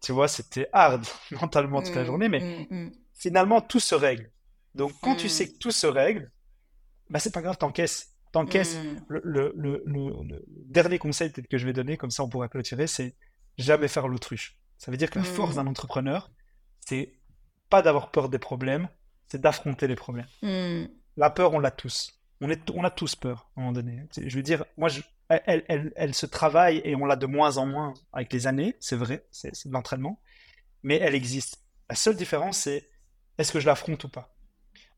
tu vois, c'était hard mentalement toute la mmh, journée, mais mmh, mmh. finalement, tout se règle. Donc, quand tu sais que tout se règle, bah, c'est pas grave, t'encaisses. T'encaisses. Le, le, le, le, dernier conseil peut-être que je vais donner, comme ça on pourra clôturer, c'est jamais faire l'autruche. Ça veut dire que la force d'un entrepreneur, c'est pas d'avoir peur des problèmes, c'est d'affronter les problèmes. Hmm. La peur, on l'a tous. On, est, on a tous peur, à un moment donné. Je veux dire, moi, je, elle, elle, elle, se travaille et on l'a de moins en moins avec les années, c'est vrai, c'est de l'entraînement, mais elle existe. La seule différence, c'est est-ce que je l'affronte ou pas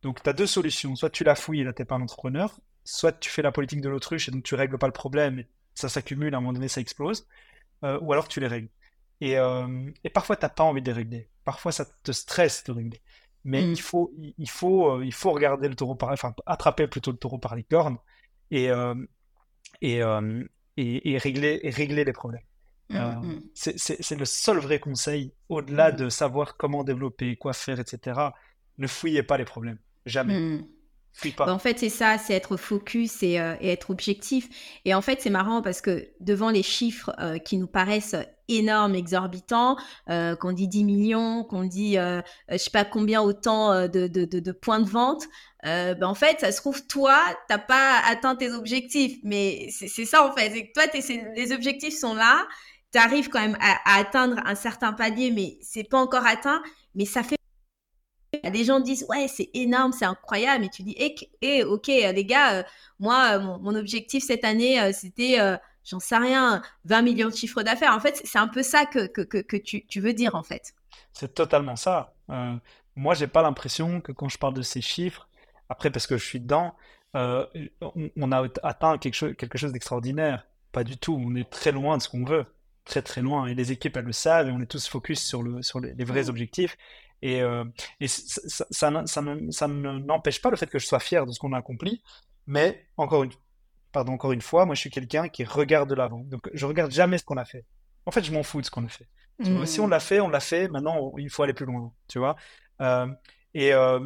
Donc, tu as deux solutions. Soit tu la fouilles et là, tu pas un entrepreneur, soit tu fais la politique de l'autruche et donc tu règles pas le problème et ça s'accumule, à un moment donné, ça explose, euh, ou alors tu les règles. Et, euh, et parfois, tu n'as pas envie de les régler. Parfois, ça te stresse de régler mais mmh. il, faut, il, faut, euh, il faut regarder le taureau par, enfin, attraper plutôt le taureau par les cornes et, euh, et, euh, et, et, régler, et régler les problèmes. Mmh, mmh. C'est le seul vrai conseil, au-delà de savoir comment développer, quoi faire, etc. Ne fouillez pas les problèmes, jamais. Bah, en fait, c'est ça, c'est être focus et, et, être objectif. Et en fait, c'est marrant parce que devant les chiffres qui nous paraissent énorme, exorbitant, euh, qu'on dit 10 millions, qu'on dit euh, je sais pas combien autant euh, de, points de vente, ben en fait, ça se trouve, toi, t'as pas atteint tes objectifs. Mais c'est ça en fait, c'est que toi, les objectifs sont là, tu arrives quand même à, atteindre un certain palier, mais c'est pas encore atteint, mais ça fait des gens disent ouais c'est énorme c'est incroyable et tu dis eh, eh ok les gars moi mon, mon, objectif cette année c'était j'en sais rien, 20 millions de chiffres d'affaires. En fait, c'est un peu ça que, que, que, tu, tu, veux dire, en fait. C'est totalement ça. Euh, moi, j'ai pas l'impression que quand je parle de ces chiffres, après, parce que je suis dedans, euh, on, a atteint quelque chose, quelque chose d'extraordinaire. Pas du tout. On est très loin de ce qu'on veut. Très, très loin. Et les équipes, elles le savent, et on est tous focus sur, le, sur les, vrais mmh. objectifs. Et, euh, et ça, ça, ça, ça n'empêche pas le fait que je sois fier de ce qu'on a accompli. Mais encore une, pardon, encore une fois, moi je suis quelqu'un qui regarde de l'avant. Donc je regarde jamais ce qu'on a fait. En fait, je m'en fous de ce qu'on a fait. Si on mmh. l'a fait, on l'a fait. Maintenant, il faut aller plus loin. Tu vois. Euh, et euh,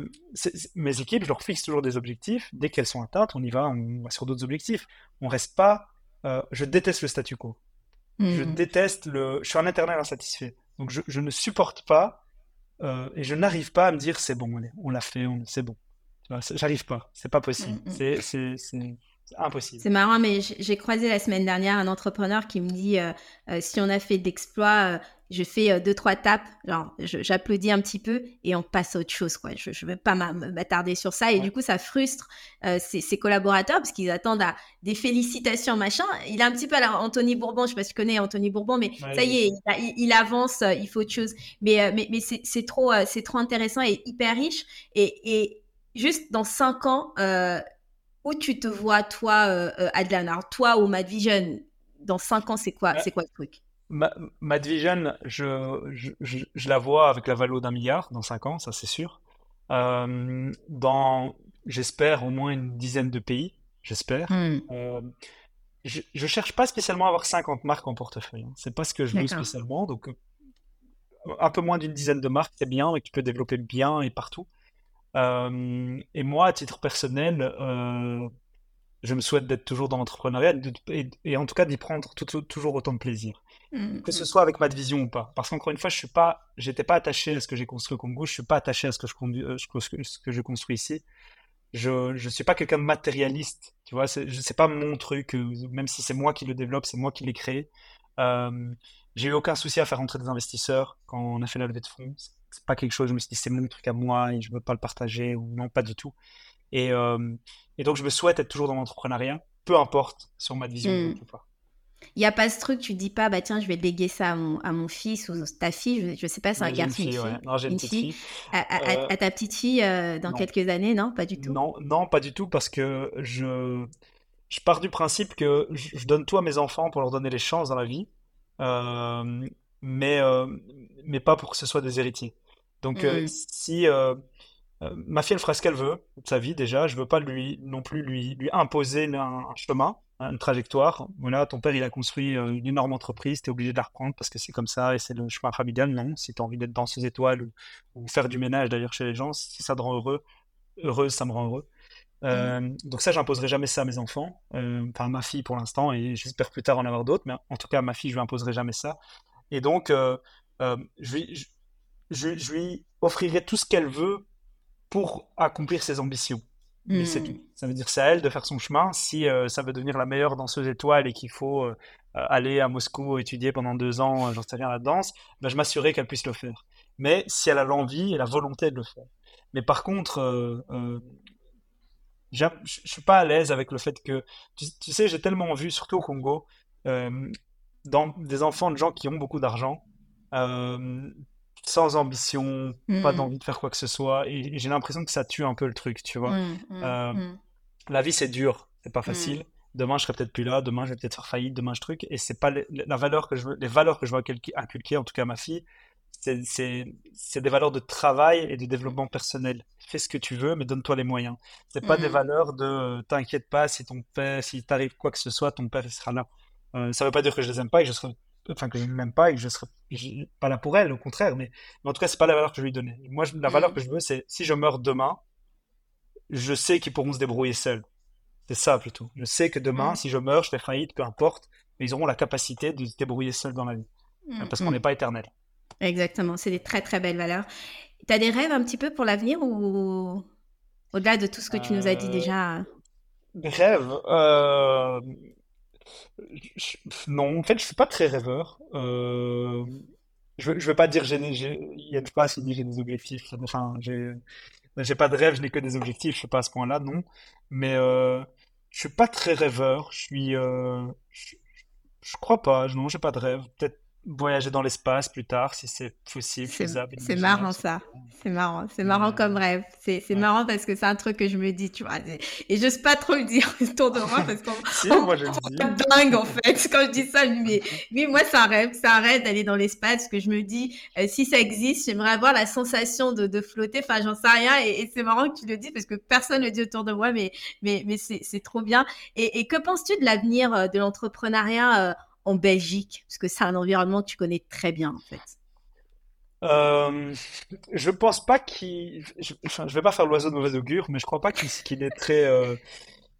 mes équipes, je leur fixe toujours des objectifs. Dès qu'elles sont atteintes, on y va, on va sur d'autres objectifs. On reste pas. Euh, je déteste le statu quo. Je mmh. déteste le. Je suis un éternel insatisfait. Donc je, je ne supporte pas et je n'arrive pas à me dire c'est bon, allez, on l'a fait, c'est bon. J'arrive pas. C'est pas possible. Mmh, c'est impossible. C'est marrant, mais j'ai croisé la semaine dernière un entrepreneur qui me dit euh, euh, si on a fait d'exploits, euh, je fais deux trois tapes, genre j'applaudis un petit peu et on passe à autre chose quoi. Je ne vais pas m'attarder sur ça et du coup ça frustre ses, collaborateurs parce qu'ils attendent à des félicitations machin. Il est un petit peu à Anthony Bourbon, je sais pas si tu connais Anthony Bourbon, mais ça y est, il, avance, il faut autre chose. Mais mais, mais c'est trop c'est trop intéressant et hyper riche et, et juste dans cinq ans où tu te vois, toi, euh, euh Adlan? Toi ou Mad Vision, dans 5 ans, c'est quoi, c'est quoi le truc? Mad Vision, je, je, je, la vois avec la valeur d'un milliard dans 5 ans, ça c'est sûr. Euh, dans, j'espère, au moins une dizaine de pays, j'espère. Hmm. Euh, je, je cherche pas spécialement à avoir 50 marques en portefeuille. Hein. C'est pas ce que je veux spécialement. Donc, un peu moins d'une dizaine de marques, c'est bien, et tu peux développer bien et partout. Euh, et moi, à titre personnel, euh, je me souhaite d'être toujours dans l'entrepreneuriat et, en tout cas d'y prendre toujours autant de plaisir. Mmh, que ce mmh. soit avec ma vision ou pas. Parce qu'encore une fois, je suis pas, j'étais pas attaché à ce que j'ai construit au Congo, je suis pas attaché à ce que je, conduis, euh, ce que je construis ici. Je, je suis pas quelqu'un de matérialiste, tu vois, c'est, c'est pas mon truc, même si c'est moi qui le développe, c'est moi qui l'ai créé. Euh, j'ai eu aucun souci à faire rentrer des investisseurs quand on a fait la levée de fonds c'est pas quelque chose, je me suis dit c'est mon truc à moi et je veux pas le partager ou non, pas du tout. Et, euh, et donc je me souhaite être toujours dans l'entrepreneuriat, peu importe sur ma vision mmh. Il n'y a pas ce truc, tu dis pas, bah tiens, je vais léguer ça à mon, à mon fils ou ta fille, je, ne sais pas, c'est un garçon. Une fille, Non, j'ai une, petite fille. À, ta petite fille euh, dans quelques années, non Pas du tout. Non, non, pas du tout, parce que je, je pars du principe que je, donne tout à mes enfants pour leur donner les chances dans la vie, euh, mais, mais pas pour que ce soit des héritiers. Donc, euh, mmh. si euh, euh, ma fille, elle fera ce qu'elle veut de sa vie déjà, je veux pas lui non plus lui, lui imposer un, chemin, une trajectoire. Voilà, ton père, il a construit une énorme entreprise, tu es obligé de la reprendre parce que c'est comme ça et c'est le chemin familial. Non, si tu as envie d'être dans ces étoiles ou, faire du ménage d'ailleurs chez les gens, si ça te rend heureux, heureuse, ça me rend heureux. Mmh. donc ça, j'imposerai jamais ça à mes enfants, enfin ma fille pour l'instant, et j'espère plus tard en avoir d'autres, mais en tout cas ma fille, je lui imposerai jamais ça. Et donc, je, je, je, lui offrirai tout ce qu'elle veut pour accomplir ses ambitions. Mais c'est tout. Hmm. Ça veut dire c'est à elle de faire son chemin. Si euh, ça veut devenir la meilleure danseuse étoile et qu'il faut euh, aller à Moscou étudier pendant deux ans, euh, j'en sais rien, la danse, ben, je m'assurerai qu'elle puisse le faire. Mais si elle a l'envie et la volonté de le faire. Mais par contre, je suis pas à l'aise avec le fait que, tu, tu sais, j'ai tellement vu, surtout au Congo, dans des enfants de gens qui ont beaucoup d'argent, sans ambition, pas mmh. d'envie de faire quoi que ce soit. Et, j'ai l'impression que ça tue un peu le truc, tu vois. Mmh, mmh, euh, la vie, c'est dur, c'est pas facile. Demain, je serai peut-être plus là. Demain, je vais peut-être faire faillite. Demain, je truc. Et c'est pas la valeur que je veux, les valeurs que je veux inculquer, en tout cas à ma fille. C'est des valeurs de travail et de développement personnel. Fais ce que tu veux, mais donne-toi les moyens. C'est pas des valeurs de euh, t'inquiète pas si ton père, si t'arrive quoi que ce soit, ton père sera là. Euh, ça veut pas dire que je les aime pas et que je serai enfin que je ne l'aime pas et que je serai pas là pour elle, au contraire, mais, en tout cas, c'est pas la valeur que je lui donner. Moi, la valeur mm. que je veux, c'est si je meurs demain, je sais qu'ils pourront se débrouiller seuls. C'est ça plutôt. Je sais que demain, mm. si je meurs, je fais faillite, peu importe, mais ils auront la capacité de se débrouiller seuls dans la vie. Mm, parce qu'on n'est pas éternel. Exactement, c'est des très très belles valeurs. Tu as des rêves un petit peu pour l'avenir ou au-delà de tout ce que tu nous as dit euh, déjà? Des rêves euh, non, en fait, je suis pas très rêveur. Euh, je, je veux pas dire il a pas dit j'ai des objectifs. Enfin, j'ai, pas de rêve, je n'ai que des objectifs. Je suis pas à ce point-là, non. Mais euh, je suis pas très rêveur. Je suis, euh, je, je crois pas. Non, j'ai pas de rêve. Peut-être voyager dans l'espace plus tard si c'est possible, C'est marrant ça. C'est marrant. C'est marrant comme rêve. C'est marrant parce que c'est un truc que je me dis, tu vois. Et j'ose pas trop le dire autour de moi parce qu'on si, dingue en fait. Quand je dis ça, mais oui, moi, c'est un rêve. C'est un rêve d'aller dans l'espace que je me dis, euh, si ça existe, j'aimerais avoir la sensation de, de flotter. Enfin, j'en sais rien. Et, c'est marrant que tu le dises parce que personne ne le dit autour de moi, mais, mais, mais c'est trop bien. Et, et que penses-tu de l'avenir euh, de l'entrepreneuriat euh, en Belgique Parce que c'est un environnement que tu connais très bien, en fait. Euh, je pense pas qu'il. Je, enfin, je vais pas faire l'oiseau de mauvais augure, mais je crois pas qu'il est très, euh,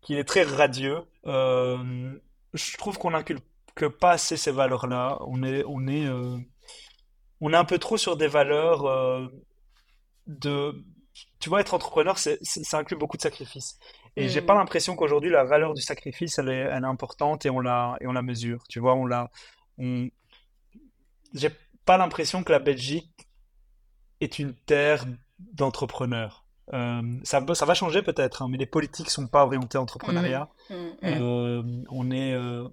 qu'il est très radieux. Euh, je trouve qu'on n'inculque pas assez ces valeurs-là. On est, on est, euh, on est un peu trop sur des valeurs de. Tu vois, être entrepreneur, c'est, ça inclut beaucoup de sacrifices. Et j'ai pas mm. l'impression qu'aujourd'hui la valeur du sacrifice elle est, elle est, importante et on la et on la mesure. Tu vois, on la on j'ai pas l'impression que la Belgique est une terre d'entrepreneurs. Euh, ça, ça va changer peut-être, hein, mais les politiques sont pas orientées entrepreneuriat. Mmh. Mmh. Euh, on est, euh,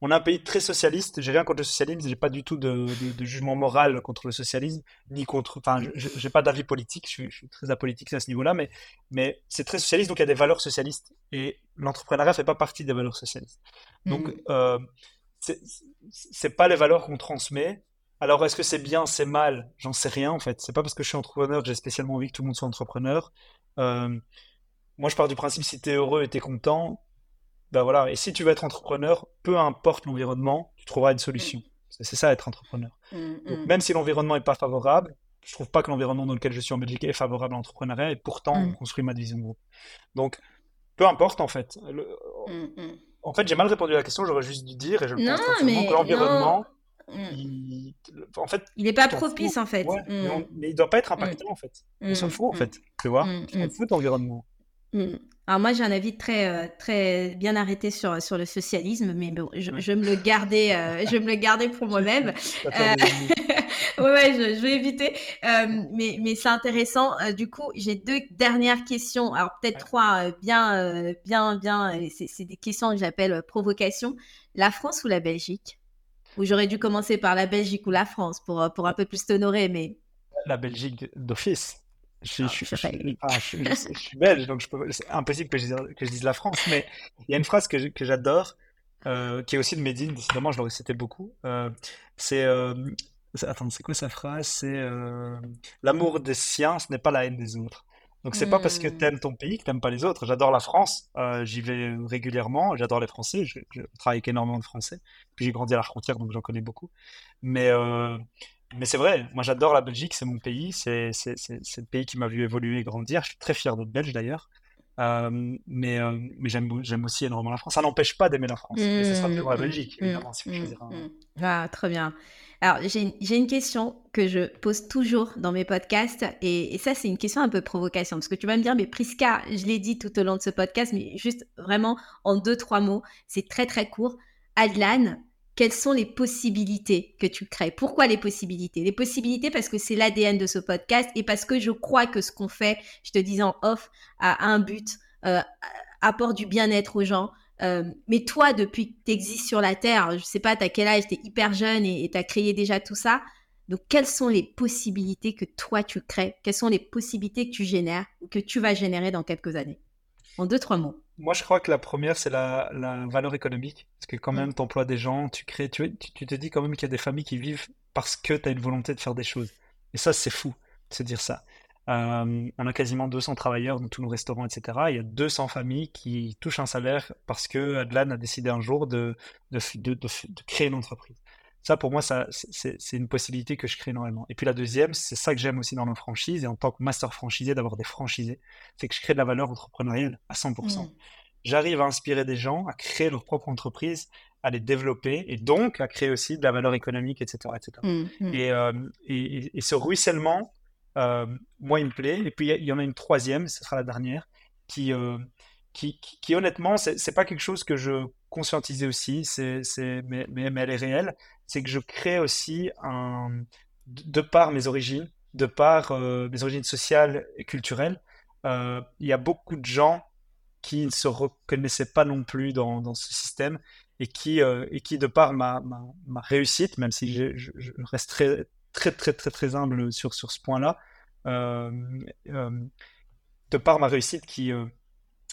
on a un pays très socialiste. J'ai rien contre le socialisme. J'ai pas du tout de, jugement moral contre le socialisme, ni contre. Enfin, j'ai pas d'avis politique. Je suis, très apolitique à ce niveau-là, mais, mais c'est très socialiste. Donc il y a des valeurs socialistes et l'entrepreneuriat fait pas partie des valeurs socialistes. Donc mmh. c'est pas les valeurs qu'on transmet. Alors, est-ce que c'est bien, c'est mal? J'en sais rien en fait. C'est pas parce que je suis entrepreneur que j'ai spécialement envie que tout le monde soit entrepreneur. Euh, moi, je pars du principe si tu es heureux et tu es content, ben voilà. Et si tu veux être entrepreneur, peu importe l'environnement, tu trouveras une solution. C'est ça être entrepreneur. Donc, mmh. même si l'environnement n'est pas favorable, je trouve pas que l'environnement dans lequel je suis en Belgique est favorable à l'entrepreneuriat et pourtant on construit ma division de groupe. Donc, peu importe en fait. En fait, j'ai mal répondu à la question, j'aurais juste dû dire et je pense mais que l'environnement Mm. il... en fait, il n'est pas propice en fait. Mm. mais, il ne doit pas être impactant en fait. Il s'en fout en fait. Tu vois, il s'en fout de l'environnement. Alors moi j'ai un avis très euh, très bien arrêté sur sur le socialisme, mais bon, je, je me le garder, euh, je me le garder pour moi-même. euh... ouais, je, je, vais éviter. Euh, mais mais c'est intéressant. du coup, j'ai deux dernières questions. Alors peut-être trois bien bien bien. C'est des questions que j'appelle provocation. La France ou la Belgique? Ou j'aurais dû commencer par la Belgique ou la France pour, pour un peu plus t'honorer, mais... La Belgique d'office. Je, je, suis belge, donc c'est impossible que je, dise, que je, dise, la France, mais il y a une phrase que, j'adore, euh, qui est aussi de Medine, décidément, je l'aurais cité beaucoup. Euh, c'est. attends, c'est quoi sa phrase? C'est L'amour des siens, ce n'est pas la haine des autres. Donc c'est pas parce que hmm. t'aimes ton pays que t'aimes pas les autres. J'adore la France, euh, j'y vais régulièrement, j'adore les Français, je, travaille avec énormément de Français. Puis j'ai grandi à la frontière, donc j'en connais beaucoup. Mais euh, mais c'est vrai, moi j'adore la Belgique, c'est mon pays, c'est le pays qui m'a vu évoluer et grandir. Je suis très fier d'être belge d'ailleurs. Euh, mais mais j'aime aussi énormément la France. Ça n'empêche pas d'aimer la France. Et ce sera toujours la hmm. Belgique, évidemment, si je hmm. Ah, très bien. Alors, j'ai une question que je pose toujours dans mes podcasts, et, ça, c'est une question un peu provocation, parce que tu vas me dire, mais Priska, je l'ai dit tout au long de ce podcast, mais juste vraiment en deux, trois mots, c'est très, très court. Adlan, quelles sont les possibilités que tu crées. Pourquoi les possibilités? Les possibilités parce que c'est l'ADN de ce podcast, et parce que je crois que ce qu'on fait, je te dis en off, a un but, euh, apporte du bien-être aux gens, euh, mais toi, depuis que tu existes sur la Terre, je sais pas, tu as quel âge, tu es hyper jeune et tu as créé déjà tout ça. Donc, quelles sont les possibilités que toi, tu crées? Quelles sont les possibilités que tu génères ou que tu vas générer dans quelques années? En deux, trois mots. Moi, je crois que la première, c'est la, valeur économique. Parce que quand même, tu emploies des gens, tu crées, tu, tu te dis quand même qu'il y a des familles qui vivent parce que tu as une volonté de faire des choses. Et ça, c'est fou de se dire ça. Euh, on a quasiment 200 travailleurs dans tous nos restaurants, etc. Il y a 200 familles qui touchent un salaire parce que Adlan a décidé un jour de, créer une entreprise. Ça, pour moi, c'est une possibilité que je crée énormément. Et puis la deuxième, c'est ça que j'aime aussi dans nos franchises et en tant que master franchisé, d'avoir des franchisés, c'est que je crée de la valeur entrepreneuriale à 100%. Mmh. J'arrive à inspirer des gens à créer leur propre entreprise, à les développer et donc à créer aussi de la valeur économique, etc. etc. Mmh, mmh. Euh, et, et, ce ruissellement, euh, moi, il me plaît. Et puis, il y en a une troisième, ce sera la dernière, qui, euh, qui, qui, honnêtement, c'est pas quelque chose que je conscientisais aussi, c'est, mais, mais, elle est réelle. C'est que je crée aussi, un, de par mes origines, de par euh, mes origines sociales et culturelles, il y a beaucoup de gens qui ne se reconnaissaient pas non plus dans, dans ce système et qui, et qui de par ma, ma, ma réussite, même si je, reste très, très très très très humble sur, sur ce point-là, euh, euh, de par ma réussite, qui, euh,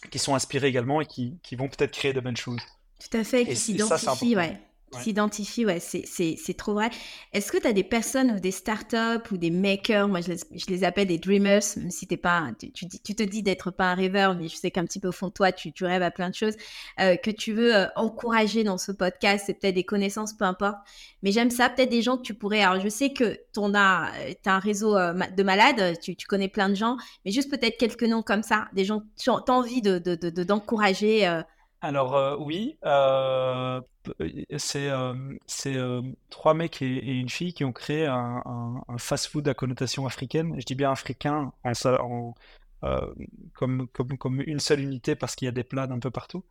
qui sont inspirés également et qui, qui vont peut-être créer de bonnes choses. Tout à fait, qui s'identifient, ouais s'identifie, ouais, c'est trop vrai. Est-ce que tu as des personnes ou des startups ou des makers, moi je les, je les appelle des dreamers, même si t'es pas, tu, tu, te dis d'être pas un rêveur, mais je sais qu'un petit peu au fond de toi, tu, tu rêves à plein de choses, euh, que tu veux euh, encourager dans ce podcast, c'est peut-être des connaissances, peu importe. Mais j'aime ça, peut-être des gens que tu pourrais, alors je sais que tu as, as, un réseau euh, de malades, tu, tu, connais plein de gens, mais juste peut-être quelques noms comme ça, des gens que tu as envie d'encourager. De, de, de, alors euh, oui, euh, c'est euh, trois mecs et, une fille qui ont créé un, fast-food à connotation africaine. Je dis bien africain en, comme, comme, comme, une seule unité parce qu'il y a des plats d'un peu partout.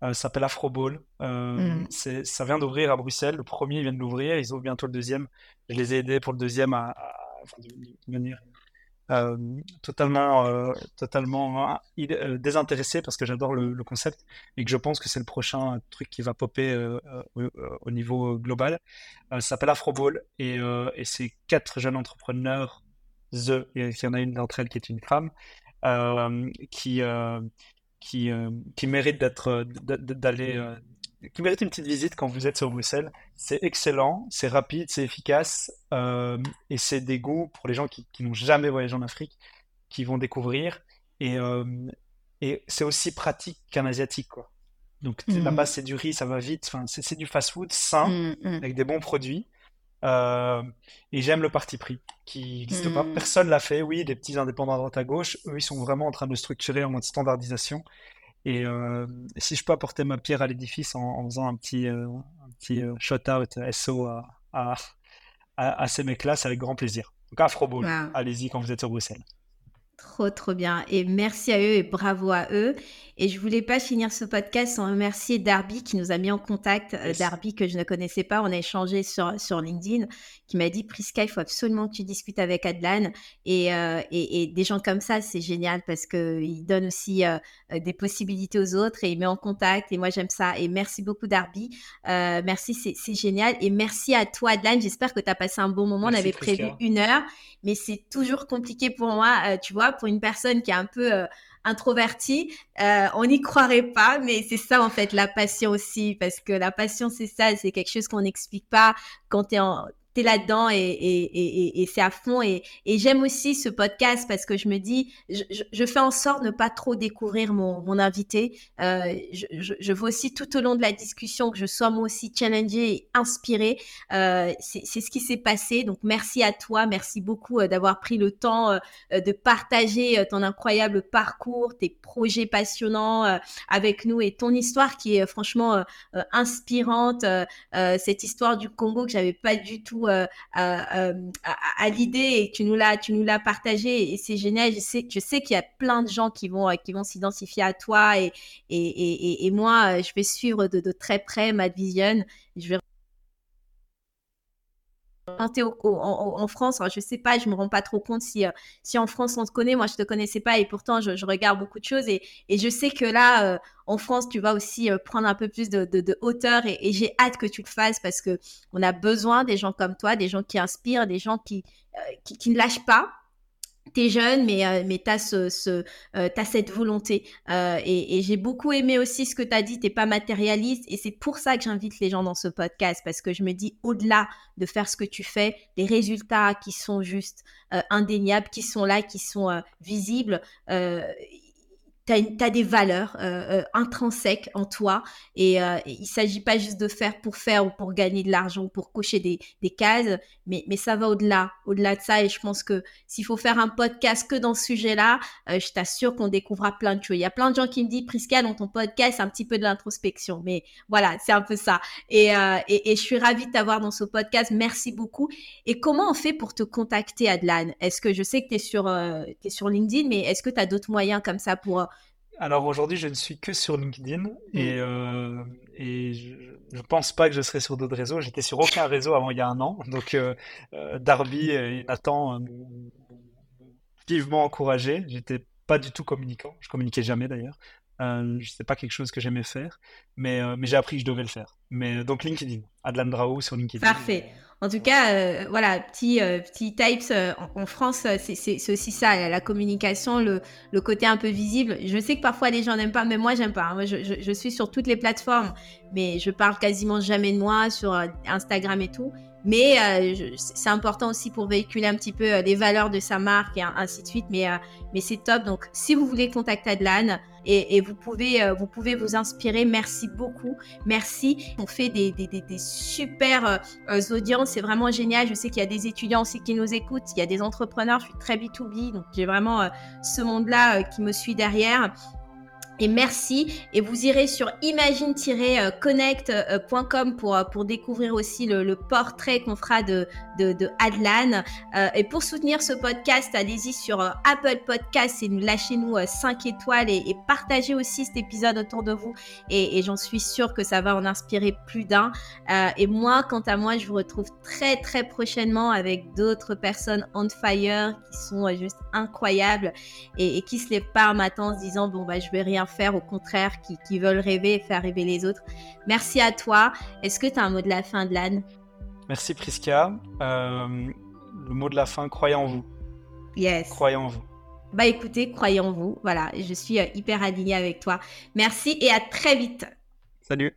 ça s'appelle Afroball. Mm. Ça vient d'ouvrir à Bruxelles. Le premier vient de l'ouvrir. Ils ouvrent bientôt le deuxième. Je les ai aidés pour le deuxième à, venir euh, totalement, euh, totalement euh, désintéressé parce que j'adore le, concept et que je pense que c'est le prochain truc qui va popper au, niveau global. ça s'appelle Afroball et, et c'est quatre jeunes entrepreneurs, The, il y en a une d'entre elles qui est une femme, qui, qui, qui mérite d'être, d'aller qui mérite une petite visite quand vous êtes sur Bruxelles. C'est excellent, c'est rapide, c'est efficace euh, et c'est des goûts pour les gens qui, n'ont jamais voyagé en Afrique, qui vont découvrir. Et, euh, et c'est aussi pratique qu'un asiatique. Quoi. Donc mmh. là-bas, c'est du riz, ça va vite. Enfin, c'est du fast-food sain, mmh, mmh. avec des bons produits. Euh, et j'aime le parti pris qui n'existe pas. Personne l'a fait. Oui, des petits indépendants à droite à gauche, eux, ils sont vraiment en train de structurer en mode standardisation. Et euh, si je peux apporter ma pierre à l'édifice en, faisant un petit, euh, un petit euh, shout-out SO à, à, à, ces mecs-là, c'est avec grand plaisir. Donc Afroball, allez-y quand vous êtes sur Bruxelles. Trop, trop bien. Et merci à eux et bravo à eux. Et je voulais pas finir ce podcast sans remercier Darby qui nous a mis en contact. Darby que je ne connaissais pas, on a échangé sur, sur LinkedIn, qui m'a dit Priska, il faut absolument que tu discutes avec Adlan. Et, euh, et, des gens comme ça, c'est génial parce qu'il donne aussi euh, des possibilités aux autres et il met en contact. Et moi, j'aime ça. Et merci beaucoup, Darby. merci, c'est génial. Et merci à toi, Adlan. J'espère que tu as passé un bon moment. on avait prévu une heure, mais c'est toujours compliqué pour moi, tu vois, pour une personne qui est un peu introverti, euh, on n'y croirait pas, mais c'est ça en fait la passion aussi, parce que la passion c'est ça, c'est quelque chose qu'on n'explique pas quand tu es en t'es là-dedans et, et, et, et c'est à fond. Et, j'aime aussi ce podcast parce que je me dis, je, je, fais en sorte de ne pas trop découvrir mon, mon invité. Euh, je, je, veux aussi tout au long de la discussion que je sois moi aussi challengée et inspirée. Euh, c'est ce qui s'est passé. Donc merci à toi, merci beaucoup euh, d'avoir pris le temps euh, de partager ton incroyable parcours, tes projets passionnants avec nous et ton histoire qui est franchement inspirante. cette histoire du Congo que j'avais pas du tout euh, à, l'idée et tu nous l'as, tu nous partagé et c'est génial. Je sais, je sais qu'il y a plein de gens qui vont, euh, qui vont s'identifier à toi et, et, et, moi, euh, je vais suivre de, très près ma vision. Je vais en, France, je sais pas, je me rends pas trop compte si, euh, en France on te connaît. Moi, je te connaissais pas et pourtant je, regarde beaucoup de choses et, et je sais que là, euh, en France, tu vas aussi euh, prendre un peu plus de, hauteur et, j'ai hâte que tu le fasses parce que on a besoin des gens comme toi, des gens qui inspirent, des gens qui ne lâchent pas T'es jeune, mais, euh, mais t'as ce, ce euh, cette volonté. Euh, et, et j'ai beaucoup aimé aussi ce que t'as dit, t'es pas matérialiste. Et c'est pour ça que j'invite les gens dans ce podcast, parce que je me dis, au-delà de faire ce que tu fais, les résultats qui sont juste indéniables, qui sont là, qui sont visibles, tu as, des valeurs euh, euh, intrinsèques en toi et, euh, il s'agit pas juste de faire pour faire ou pour gagner de l'argent ou pour cocher des, des cases, mais, mais ça va au-delà, au-delà de ça et je pense que s'il faut faire un podcast que dans ce sujet-là, euh, je t'assure qu'on découvrira plein de choses. Il y a plein de gens qui me disent, Prisca, dans ton podcast, un petit peu de l'introspection, mais voilà, c'est un peu ça. Et, euh, et, et, je suis ravie de t'avoir dans ce podcast, merci beaucoup. Et comment on fait pour te contacter, Adlan? Est-ce que je sais que tu es, euh, es sur LinkedIn, mais est-ce que tu as d'autres moyens comme ça pour alors aujourd'hui, je ne suis que sur LinkedIn et, mm. euh, et je ne pense pas que je serai sur d'autres réseaux. J'étais sur aucun réseau avant il y a un an. Donc euh, euh Darby et Nathan m'ont vivement encouragé. J'étais pas du tout communicant. Je communiquais jamais d'ailleurs. Euh, sais pas quelque chose que j'aimais faire, mais, euh, mais j'ai appris que je devais le faire. Mais donc LinkedIn, Adlan Drao sur LinkedIn. Parfait. En tout cas, euh, voilà, petit, euh, petit types euh, en, France, c'est aussi ça, la, communication, le, le, côté un peu visible. Je sais que parfois les gens n'aiment pas, mais moi j'aime pas. Hein. Moi, je, je, je, suis sur toutes les plateformes, mais je parle quasiment jamais de moi sur Instagram et tout. Mais c'est important aussi pour véhiculer un petit peu les valeurs de sa marque et ainsi de suite. Mais, mais c'est top. Donc, si vous voulez contacter Adlan, et, et vous, pouvez, vous pouvez vous inspirer. Merci beaucoup. Merci. On fait des, des, des, des super audiences c'est vraiment génial. Je sais qu'il y a des étudiants aussi qui nous écoutent, il y a des entrepreneurs, je suis très B2B, donc j'ai vraiment euh, ce monde-là euh, qui me suit derrière. Et merci. Et vous irez sur imagine-connect.com pour, pour découvrir aussi le, portrait qu'on fera de, Adlan. Euh, et pour soutenir ce podcast, allez-y sur euh, Apple Podcast et lâchez-nous 5 euh, étoiles et, partagez aussi cet épisode autour de vous. Et, j'en suis sûre que ça va en inspirer plus d'un. et moi, quant à moi, je vous retrouve très très prochainement avec d'autres personnes on fire qui sont juste incroyables et, et qui se lèvent pas un matin en se disant bon bah je vais rien faire, au contraire, qui, veulent rêver et faire rêver les autres. Merci à toi. Est-ce que tu as un mot de la fin, de l'âne Merci Priska. Euh, le mot de la fin, croyez en vous. Yes. Croyez en vous. Bah écoutez, croyez en vous. Voilà, je suis euh, hyper alignée avec toi. Merci et à très vite. Salut.